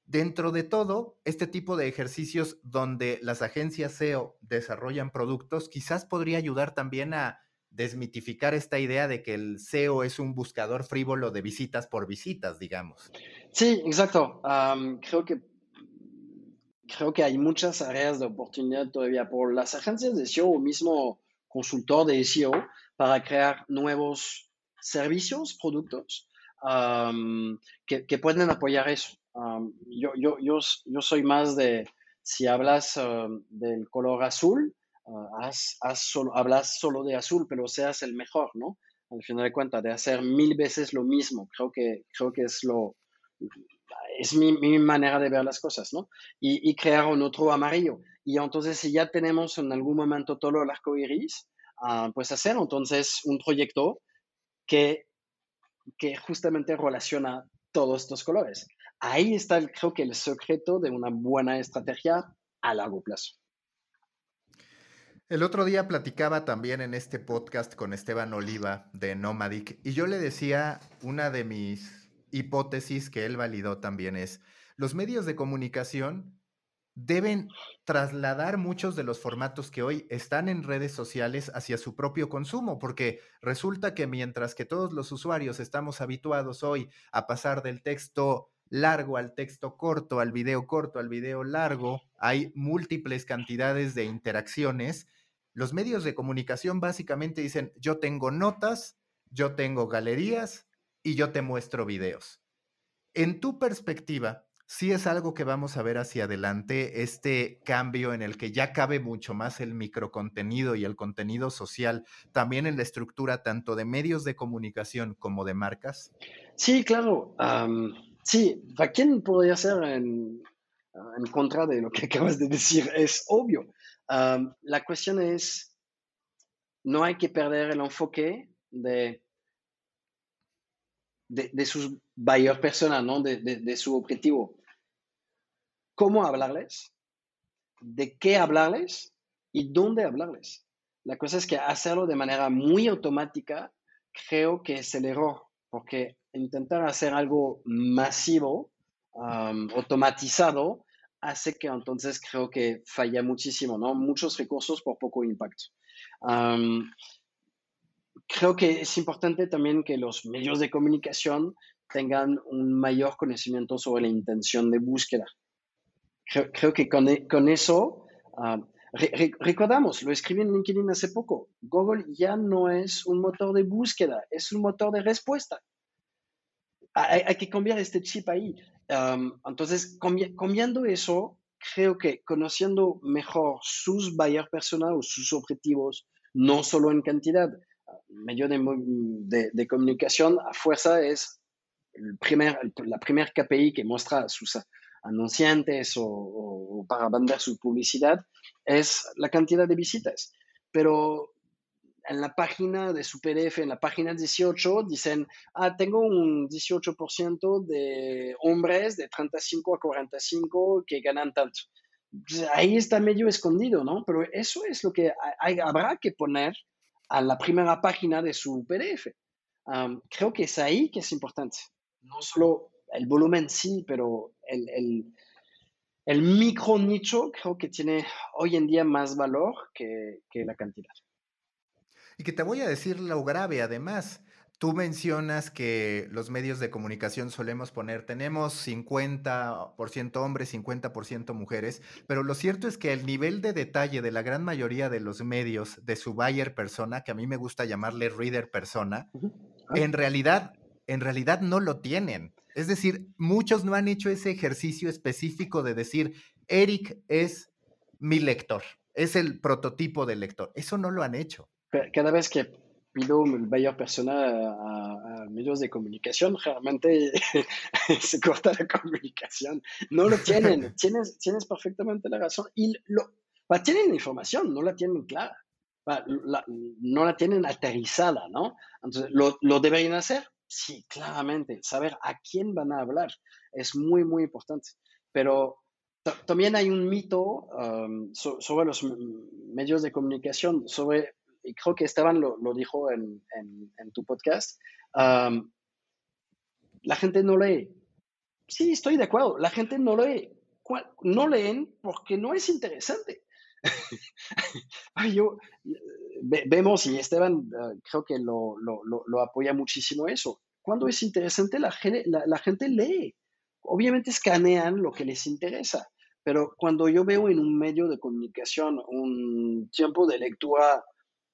S2: Dentro de todo, este tipo de ejercicios donde las agencias SEO desarrollan productos, quizás podría ayudar también a desmitificar esta idea de que el SEO es un buscador frívolo de visitas por visitas, digamos.
S1: Sí, exacto. creo que creo que hay muchas áreas de oportunidad todavía por las agencias de SEO o mismo consultor de SEO para crear nuevos servicios, productos que, pueden apoyar eso. yo, yo, yo, soy más de, si hablas del color azul, Ah, solo, hablas solo de azul, pero seas el mejor, ¿no? Al final de cuentas, de hacer mil veces lo mismo. Creo que, creo que es lo, es mi, manera de ver las cosas, ¿no? Y, crear un otro amarillo. Y entonces, si ya tenemos en algún momento todo el arco iris, ah, pues hacer entonces un proyecto que, que justamente relaciona todos estos colores. Ahí está, creo que, el secreto de una buena estrategia a largo plazo.
S2: El otro día platicaba también en este podcast con Esteban Oliva de Nomadic y yo le decía una de mis hipótesis que él validó también es, los medios de comunicación deben trasladar muchos de los formatos que hoy están en redes sociales hacia su propio consumo, porque resulta que mientras que todos los usuarios estamos habituados hoy a pasar del texto largo al texto corto, al video corto, al video largo, hay múltiples cantidades de interacciones los medios de comunicación básicamente dicen, yo tengo notas, yo tengo galerías y yo te muestro videos. En tu perspectiva, sí es algo que vamos a ver hacia adelante, este cambio en el que ya cabe mucho más el microcontenido y el contenido social, también en la estructura tanto de medios de comunicación como de marcas?
S1: Sí, claro. sí, ¿a quién podría ser en, contra de lo que acabas de decir? Es obvio la cuestión es, no hay que perder el enfoque de, de, sus buyer personas, ¿no? de, de, su objetivo. ¿Cómo hablarles? ¿De qué hablarles? ¿Y dónde hablarles? La cosa es que hacerlo de manera muy automática creo que es el error, porque intentar hacer algo masivo, automatizado, hace que entonces creo que falla muchísimo, ¿no? Muchos recursos por poco impacto. creo que es importante también que los medios de comunicación tengan un mayor conocimiento sobre la intención de búsqueda. Creo, que con, e, eso, recordamos, lo escribí en LinkedIn hace poco, Google ya no es un motor de búsqueda, es un motor de respuesta. Hay, hay que cambiar este chip ahí entonces, cambiando eso, creo que conociendo mejor sus buyer personas o sus objetivos, no solo en cantidad, medio de, de, comunicación a fuerza es el primer, la primera KPI que muestra a sus anunciantes o, o, para vender su publicidad es la cantidad de visitas. Pero en la página de su PDF, en la página 18, dicen, ah, tengo un 18% de hombres de 35 a 45 que ganan tanto. Pues, ahí está medio escondido, ¿no? Pero eso es lo que habrá que poner a la primera página de su PDF. creo que es ahí que es importante. No solo el volumen, sí, pero el, micro nicho creo que tiene hoy en día más valor que la cantidad.
S2: Y que te voy a decir lo grave además. Tú mencionas que los medios de comunicación solemos poner, tenemos 50% hombres, 50% mujeres, pero lo cierto es que el nivel de detalle de la gran mayoría de los medios de su buyer persona, que a mí me gusta llamarle reader persona, ah. en realidad, en realidad no lo tienen. Es decir, muchos no han hecho ese ejercicio específico de decir, Eric es mi lector, es el prototipo del lector. Eso no lo han hecho.
S1: Cada vez que pido el buyer persona a, medios de comunicación, realmente se corta la comunicación. No lo tienen, tienes, tienes perfectamente la razón. Y lo, tienen información, no la tienen clara, no la tienen aterrizada, ¿no? Entonces, ¿lo, ¿lo deberían hacer? Sí, claramente, saber a quién van a hablar es muy, muy importante. Pero también hay un mito um, sobre los medios de comunicación, sobre y creo que Esteban lo, lo dijo en, en, tu podcast, la gente no lee. Sí, estoy de acuerdo, la gente no lee. No leen porque no es interesante. Yo, vemos, y Esteban ah, creo que lo, lo, lo, apoya muchísimo eso. Cuando es interesante, la la, la gente lee. Obviamente escanean lo que les interesa, pero cuando yo veo en un medio de comunicación un tiempo de lectura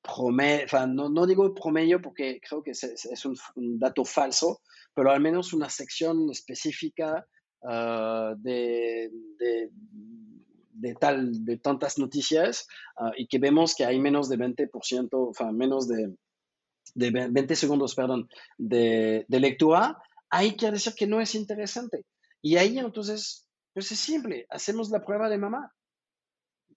S1: promedio, no, no, digo promedio porque creo que es, un, dato falso, pero al menos una sección específica ah, de, de, tal, de tantas noticias ah, y que vemos que hay menos de 20%, o sea, menos de, de 20 segundos, perdón, de, de lectura, hay que decir que no es interesante. Y ahí entonces, pues es simple, hacemos la prueba de mamá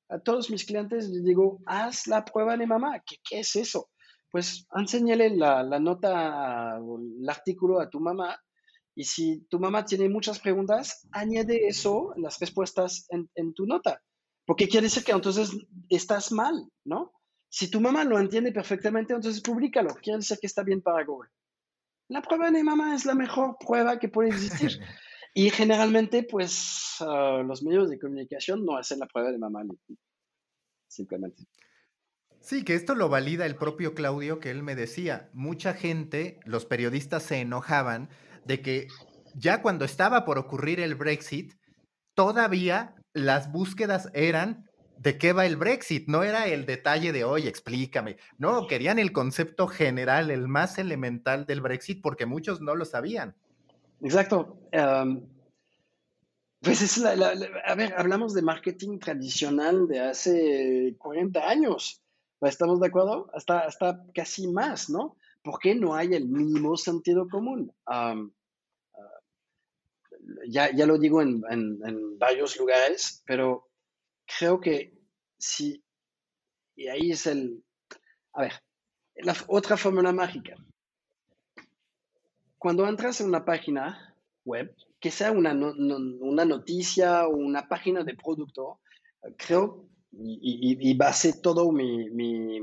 S1: a todos mis clientes les digo, haz la prueba de mamá. ¿Qué, qué es eso? Pues enséñale la, la nota o el artículo a tu mamá y si tu mamá tiene muchas preguntas, añade eso, las respuestas en, en, tu nota. Porque quiere decir que entonces estás mal, ¿no? Si tu mamá lo entiende perfectamente, entonces públicalo. Quiere decir que está bien para Google. La prueba de mamá es la mejor prueba que puede existir. Y generalmente, pues, ah, los medios de comunicación no hacen la prueba de mamá, simplemente.
S2: Sí, que esto lo valida el propio Claudio, que él me decía, mucha gente, los periodistas se enojaban de que ya cuando estaba por ocurrir el Brexit, todavía las búsquedas eran de qué va el Brexit, no era el detalle de hoy, explícame. No, querían el concepto general, el más elemental del Brexit, porque muchos no lo sabían.
S1: Exacto. pues es la, a ver, hablamos de marketing tradicional de hace 40 años. ¿Estamos de acuerdo? Hasta, hasta casi más, ¿no? ¿Por qué no hay el mínimo sentido común? Ah, ya, ya, lo digo en, en, varios lugares, pero creo que sí, y ahí es el, a ver, la otra fórmula mágica cuando entras en una página web, que sea una, una noticia o una página de producto, creo, y, y, basé todo mi, mi,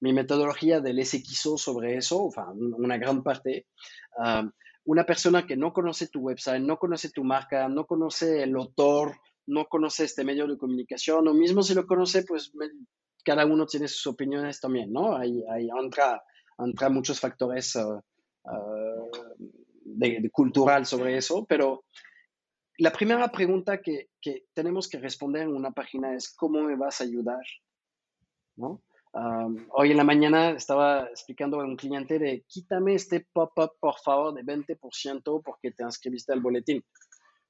S1: mi, metodología del SXO sobre eso, una gran parte, um, una persona que no conoce tu website, no conoce tu marca, no conoce el autor, no conoce este medio de comunicación, o mismo si lo conoce, pues cada uno tiene sus opiniones también, ¿no? Hay, hay entra, entra muchos factores uh, uh, de, cultural sobre eso, pero la primera pregunta que, que, tenemos que responder en una página es ¿cómo me vas a ayudar? ¿No? Hoy en la mañana estaba explicando a un cliente de quítame este pop-up por favor de 20% porque te inscribiste al boletín.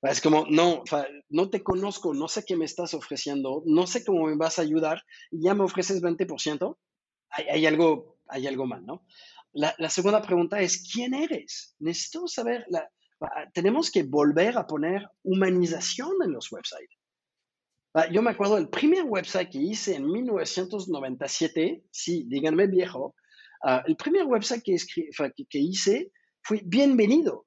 S1: Es como, no, no te conozco, no sé qué me estás ofreciendo, no sé cómo me vas a ayudar y ya me ofreces 20%. Hay, hay algo, hay algo mal, ¿no? La, segunda pregunta es, ¿quién eres? Necesito saber, la, tenemos que volver a poner humanización en los websites. Yo me acuerdo del primer website que hice en 1997, sí, díganme viejo, ah, el primer website que, que hice fue bienvenido.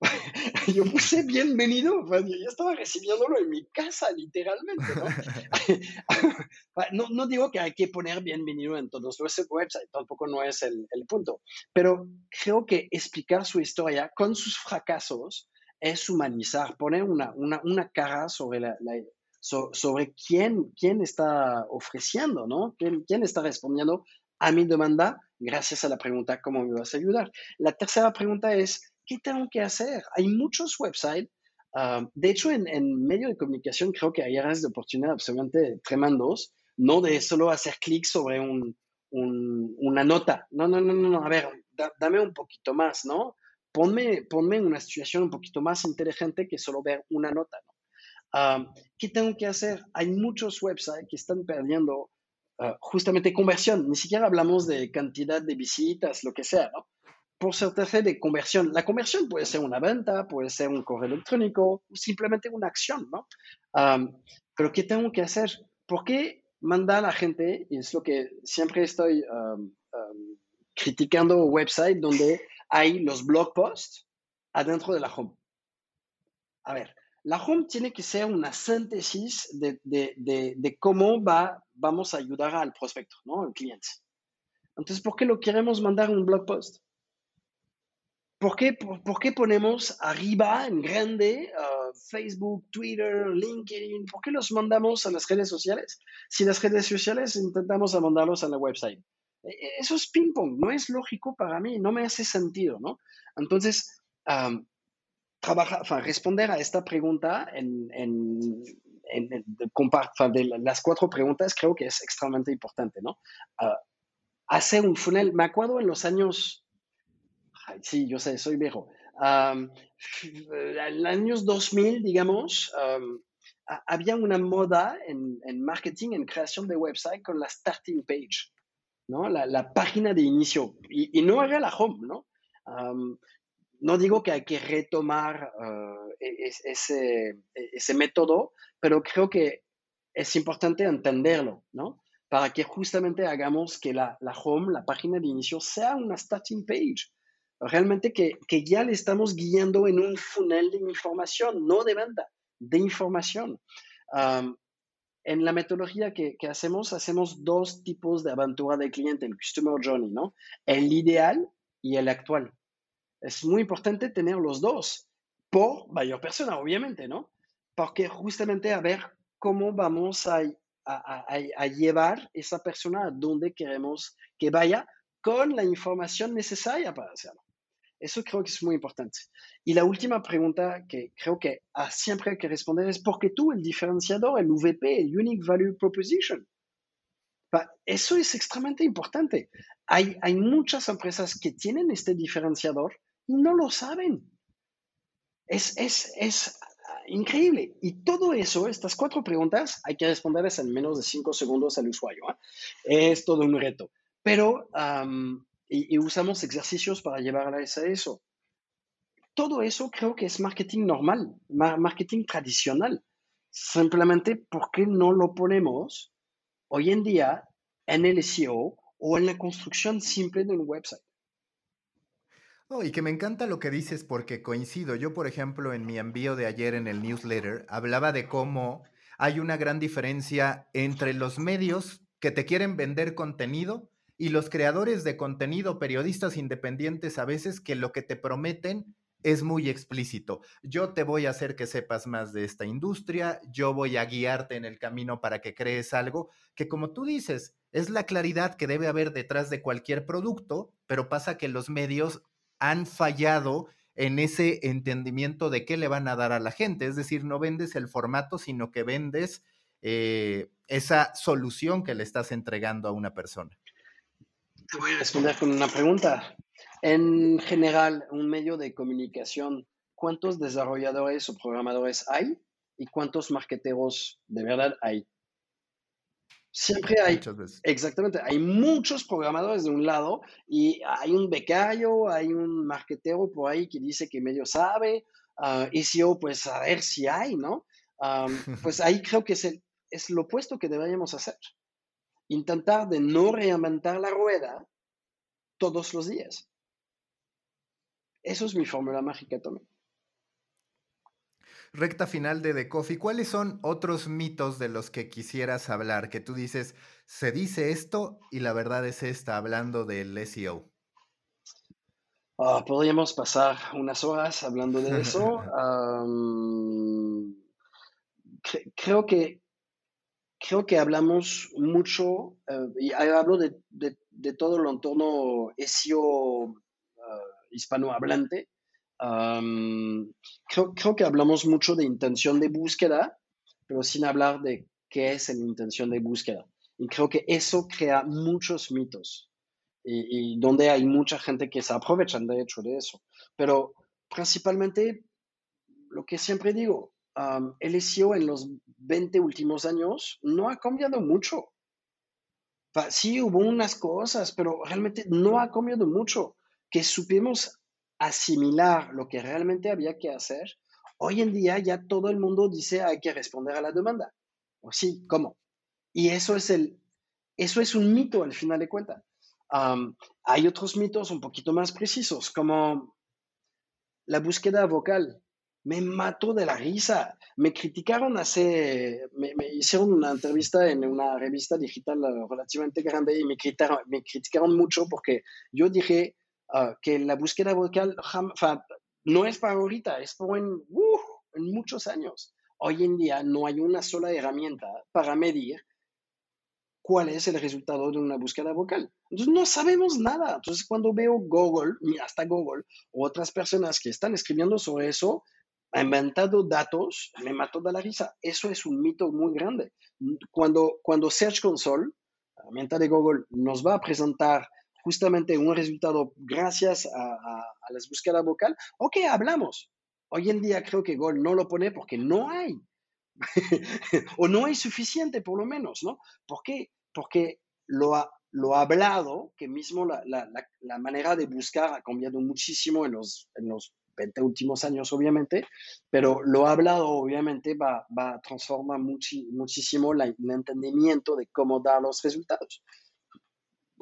S1: yo puse bienvenido, yo estaba recibiéndolo en mi casa, literalmente, ¿no? no, digo que hay que poner bienvenido en todos los websites, tampoco no es el, punto, pero creo que explicar su historia con sus fracasos es humanizar, poner una, una, cara sobre, la, sobre quién, quién está ofreciendo, ¿no? ¿Quién, quién está respondiendo a mi demanda gracias a la pregunta ¿cómo me vas a ayudar? La tercera pregunta es ¿qué tengo que hacer? Hay muchos websites. Ah, de hecho, en, en, medio de comunicación creo que hay áreas de oportunidad absolutamente tremendos, no de solo hacer clic sobre un, una nota. No, no, no, no, a ver, dame un poquito más, ¿no? Ponme, ponme en una situación un poquito más inteligente que solo ver una nota, ¿no? Ah, ¿Qué tengo que hacer? Hay muchos websites que están perdiendo ah, justamente conversión. Ni siquiera hablamos de cantidad de visitas, lo que sea, ¿no? Por ser de conversión. La conversión puede ser una venta, puede ser un correo electrónico, simplemente una acción, ¿no? Ah, pero ¿qué tengo que hacer? ¿Por qué mandar a la gente? Y es lo que siempre estoy criticando websites donde hay los blog posts adentro de la home. A ver, la home tiene que ser una síntesis de, cómo va, vamos a ayudar al prospecto, ¿no? Al cliente. Entonces, ¿por qué lo queremos mandar un blog post? ¿Por qué, ponemos arriba en grande Facebook, Twitter, LinkedIn? ¿Por qué los mandamos a las redes sociales? Si las redes sociales intentamos mandarlos a la website. E, e, eso es ping-pong, no es lógico para mí, no me hace sentido, ¿no? Entonces, um, responder a esta pregunta de las cuatro preguntas creo que es extremadamente importante, ¿no? Ah, hacer un funnel, me acuerdo en los años, sí, yo sé, soy viejo, en los años 2000, digamos, había una moda en, en, marketing, en creación de website con la starting page, ¿no? La, página de inicio, y, no era la home, ¿no? no digo que hay que retomar eh, e, ese, e, ese, método, pero creo que es importante entenderlo, ¿no? Para que justamente hagamos que la home, la página de inicio, sea una starting page. Realmente que, que, ya le estamos guiando en un funnel de información, no de venta, de información. en la metodología que, que, hacemos, hacemos dos tipos de aventura del cliente, el Customer Journey, ¿no? El ideal y el actual es muy importante tener los dos, por mayor persona, obviamente, ¿no? Porque justamente a ver cómo vamos a, a, a, llevar esa persona a donde queremos que vaya con la información necesaria para hacerlo. Eso creo que es muy importante. Y la última pregunta que creo que siempre hay que responder es ¿por qué tú el diferenciador, el VP, el Unique Value Proposition? Eso es extremadamente importante. Hay, hay muchas empresas que tienen este diferenciador, no lo saben. Es, es, increíble. Y todo eso, estas cuatro preguntas, hay que responderlas en menos de cinco segundos al usuario. ¿eh? Es todo un reto. Pero, y, usamos ejercicios para llevarles a eso. Todo eso creo que es marketing normal, marketing tradicional. Simplemente, ¿por qué no lo ponemos hoy en día en el SEO o en la construcción simple de un website?
S2: y que me encanta lo que dices porque coincido. Yo, por ejemplo, en mi envío de ayer en el newsletter, hablaba de cómo hay una gran diferencia entre los medios que te quieren vender contenido y los creadores de contenido, periodistas independientes a veces que lo que te prometen es muy explícito. Yo te voy a hacer que sepas más de esta industria, yo voy a guiarte en el camino para que crees algo que como tú dices, es la claridad que debe haber detrás de cualquier producto, pero pasa que los medios han fallado en ese entendimiento de qué le van a dar a la gente. Es decir, no vendes el formato, sino que vendes eh, esa solución que le estás entregando a una persona.
S1: Te voy a responder con una pregunta. En general, un medio de comunicación, ¿cuántos desarrolladores o programadores hay y cuántos marqueteros de verdad hay? Siempre hay, exactamente, hay muchos programadores de un lado y hay un becario, hay un marketero por ahí que dice que medio sabe, uh, y si yo, pues a ver si hay, ¿no? pues ahí creo que es, es lo opuesto que deberíamos hacer. Intentar de no reinventar la rueda todos los días. Eso es mi fórmula mágica también
S2: recta final de The Coffee, ¿cuáles son otros mitos de los que quisieras hablar? Que tú dices, se dice esto y la verdad es esta, hablando del SEO.
S1: Ah, podríamos pasar unas horas hablando de eso. creo que creo que hablamos mucho, eh, y hablo de, de todo el entorno SEO hispanohablante, creo, creo, que hablamos mucho de intención de búsqueda, pero sin hablar de qué es la intención de búsqueda. Y creo que eso crea muchos mitos y, donde hay mucha gente que se aprovechan de hecho de eso. Pero principalmente, lo que siempre digo, el SEO en los 20 últimos años no ha cambiado mucho. Sí hubo unas cosas, pero realmente no ha cambiado mucho. Que supimos asimilar lo que realmente había que hacer, hoy en día ya todo el mundo dice hay que responder a la demanda. ¿O sí? ¿Cómo? Y eso es, el, eso es un mito al final de cuentas. hay otros mitos un poquito más precisos, como la búsqueda vocal. Me mató de la risa. Me criticaron hace, me, hicieron una entrevista en una revista digital relativamente grande y me criticaron, me criticaron mucho porque yo dije, Ah, que la búsqueda vocal no es para ahorita, es para en, en muchos años. Hoy en día no hay una sola herramienta para medir cuál es el resultado de una búsqueda vocal. Entonces no sabemos nada. Entonces cuando veo Google, hasta Google, o otras personas que están escribiendo sobre eso, ha inventado datos, me mató de la risa. Eso es un mito muy grande. Cuando, cuando Search Console, la herramienta de Google, nos va a presentar justamente un resultado gracias a, las búsquedas vocal, ok, hablamos. Hoy en día creo que Google no lo pone porque no hay. o no hay suficiente, por lo menos, ¿no? ¿Por qué? Porque lo ha, lo ha hablado, que mismo la, la, la, manera de buscar ha cambiado muchísimo en los, en los 20 últimos años, obviamente, pero lo ha hablado, obviamente, va, va a transformar muchísimo el entendimiento de cómo dar los resultados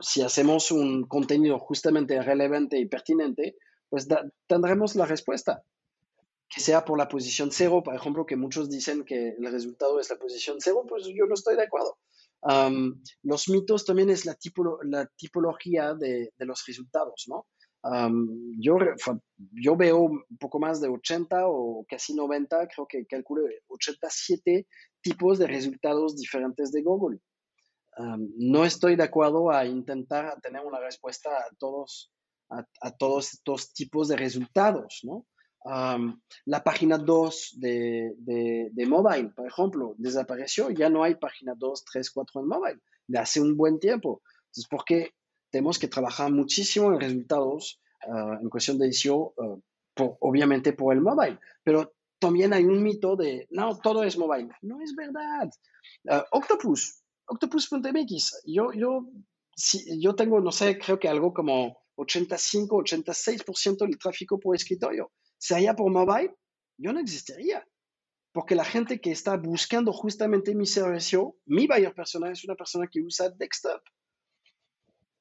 S1: si hacemos un contenido justamente relevante y pertinente, pues tendremos la respuesta. Que sea por la posición cero, por ejemplo, que muchos dicen que el resultado es la posición cero, pues yo no estoy de acuerdo. los mitos también es la, la tipología de, de, los resultados, ¿no? Yo, yo veo un poco más de 80 o casi 90, creo que calculo 87 tipos de resultados diferentes de Google no estoy de acuerdo a intentar tener una respuesta a todos, a, todos estos tipos de resultados, ¿no? la página 2 de, de, mobile, por ejemplo, desapareció, ya no hay página 2, 3, 4 en mobile, de hace un buen tiempo. Entonces, porque tenemos que trabajar muchísimo en resultados ah, en cuestión de SEO, ah, obviamente por el mobile, pero también hay un mito de, no, todo es mobile. No es verdad. Ah, Octopus, Octopus.mx, yo, yo, si, yo tengo, no sé, creo que algo como 85, 86% del tráfico por escritorio. Haya por mobile, yo no existiría. Porque la gente que está buscando justamente mi servicio, mi buyer personal es una persona que usa desktop.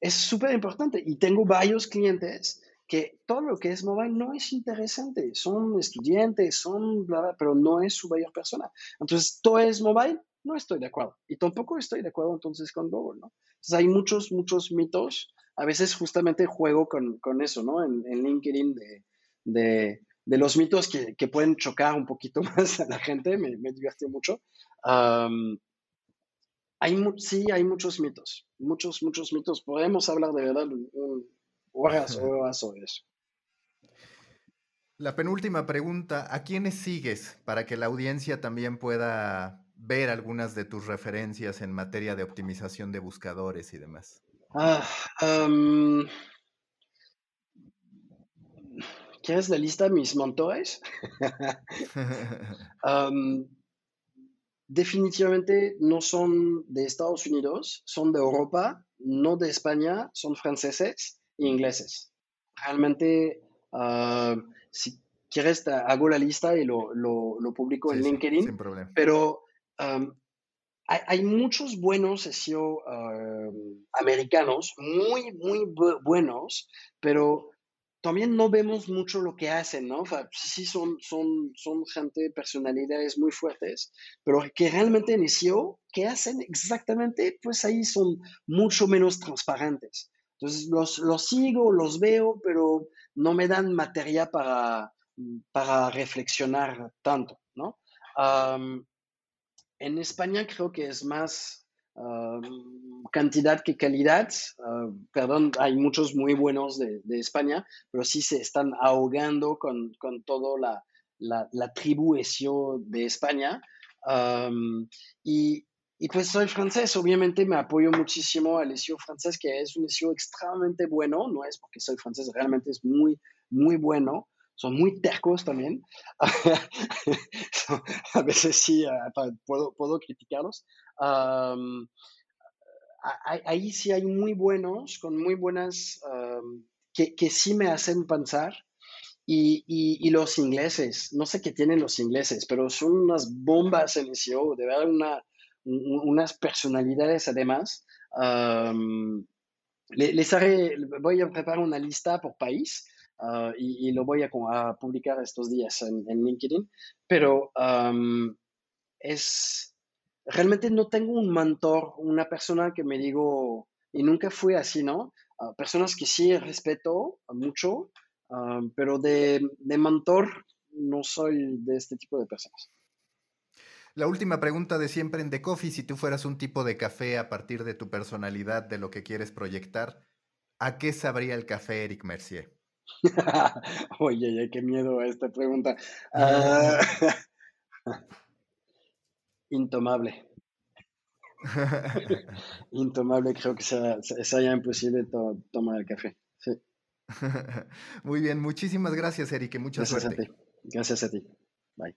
S1: Es súper importante. Y tengo varios clientes que todo lo que es mobile no es interesante. Son estudiantes, son bla, pero no es su buyer personal. Entonces, todo es mobile, no estoy de acuerdo. Y tampoco estoy de acuerdo entonces con Google, ¿no? Entonces hay muchos, muchos mitos. A veces justamente juego con, con eso, ¿no? En, en LinkedIn de, de, de, los mitos que, que, pueden chocar un poquito más a la gente. Me, me divierte mucho. Hay, sí, hay muchos mitos. Muchos, muchos mitos. Podemos hablar de verdad horas, horas sobre eso.
S2: La penúltima pregunta, ¿a quiénes sigues para que la audiencia también pueda ver algunas de tus referencias en materia de optimización de buscadores y demás?
S1: Ah, ¿Quieres la lista de mis mentores? definitivamente no son de Estados Unidos, son de Europa, no de España, son franceses e ingleses. Realmente, ah, si quieres, hago la lista y lo, lo, publico en LinkedIn. sin problema. Pero hay, muchos buenos SEO americanos, muy, muy buenos, pero también no vemos mucho lo que hacen, ¿no? sí son, son, son gente, personalidades muy fuertes, pero que realmente en SEO, ¿qué hacen exactamente? Pues ahí son mucho menos transparentes. Entonces los, los sigo, los veo, pero no me dan materia para, para reflexionar tanto, ¿no? En España creo que es más cantidad que calidad. perdón, hay muchos muy buenos de, España, pero sí se están ahogando con, con toda la, la, la tribu de España. y, y pues soy francés, obviamente me apoyo muchísimo al SEO francés, que es un SEO extremadamente bueno, no es porque soy francés, realmente es muy, muy bueno. Son muy tercos también. a veces sí, ah, puedo, puedo criticarlos. ahí sí hay muy buenos, con muy buenas, que, que, sí me hacen pensar. Y, y, y, los ingleses, no sé qué tienen los ingleses, pero son unas bombas en SEO, de verdad una, unas personalidades además. les, haré, voy a preparar una lista por país ah, y, lo voy a, publicar estos días en, LinkedIn, pero es, realmente no tengo un mentor, una persona que me digo, y nunca fue así, ¿no? Ah, personas que sí respeto mucho, pero de, de mentor no soy de este tipo de personas.
S2: La última pregunta de siempre en The Coffee, si tú fueras un tipo de café a partir de tu personalidad, de lo que quieres proyectar, ¿a qué sabría el café Eric Mercier?
S1: oye, qué miedo esta pregunta. Ah, intomable. intomable, creo que sea, sea imposible tomar el café. Sí.
S2: Muy bien, muchísimas gracias, Eric, mucha
S1: gracias
S2: suerte.
S1: A ti. Gracias a ti. Bye.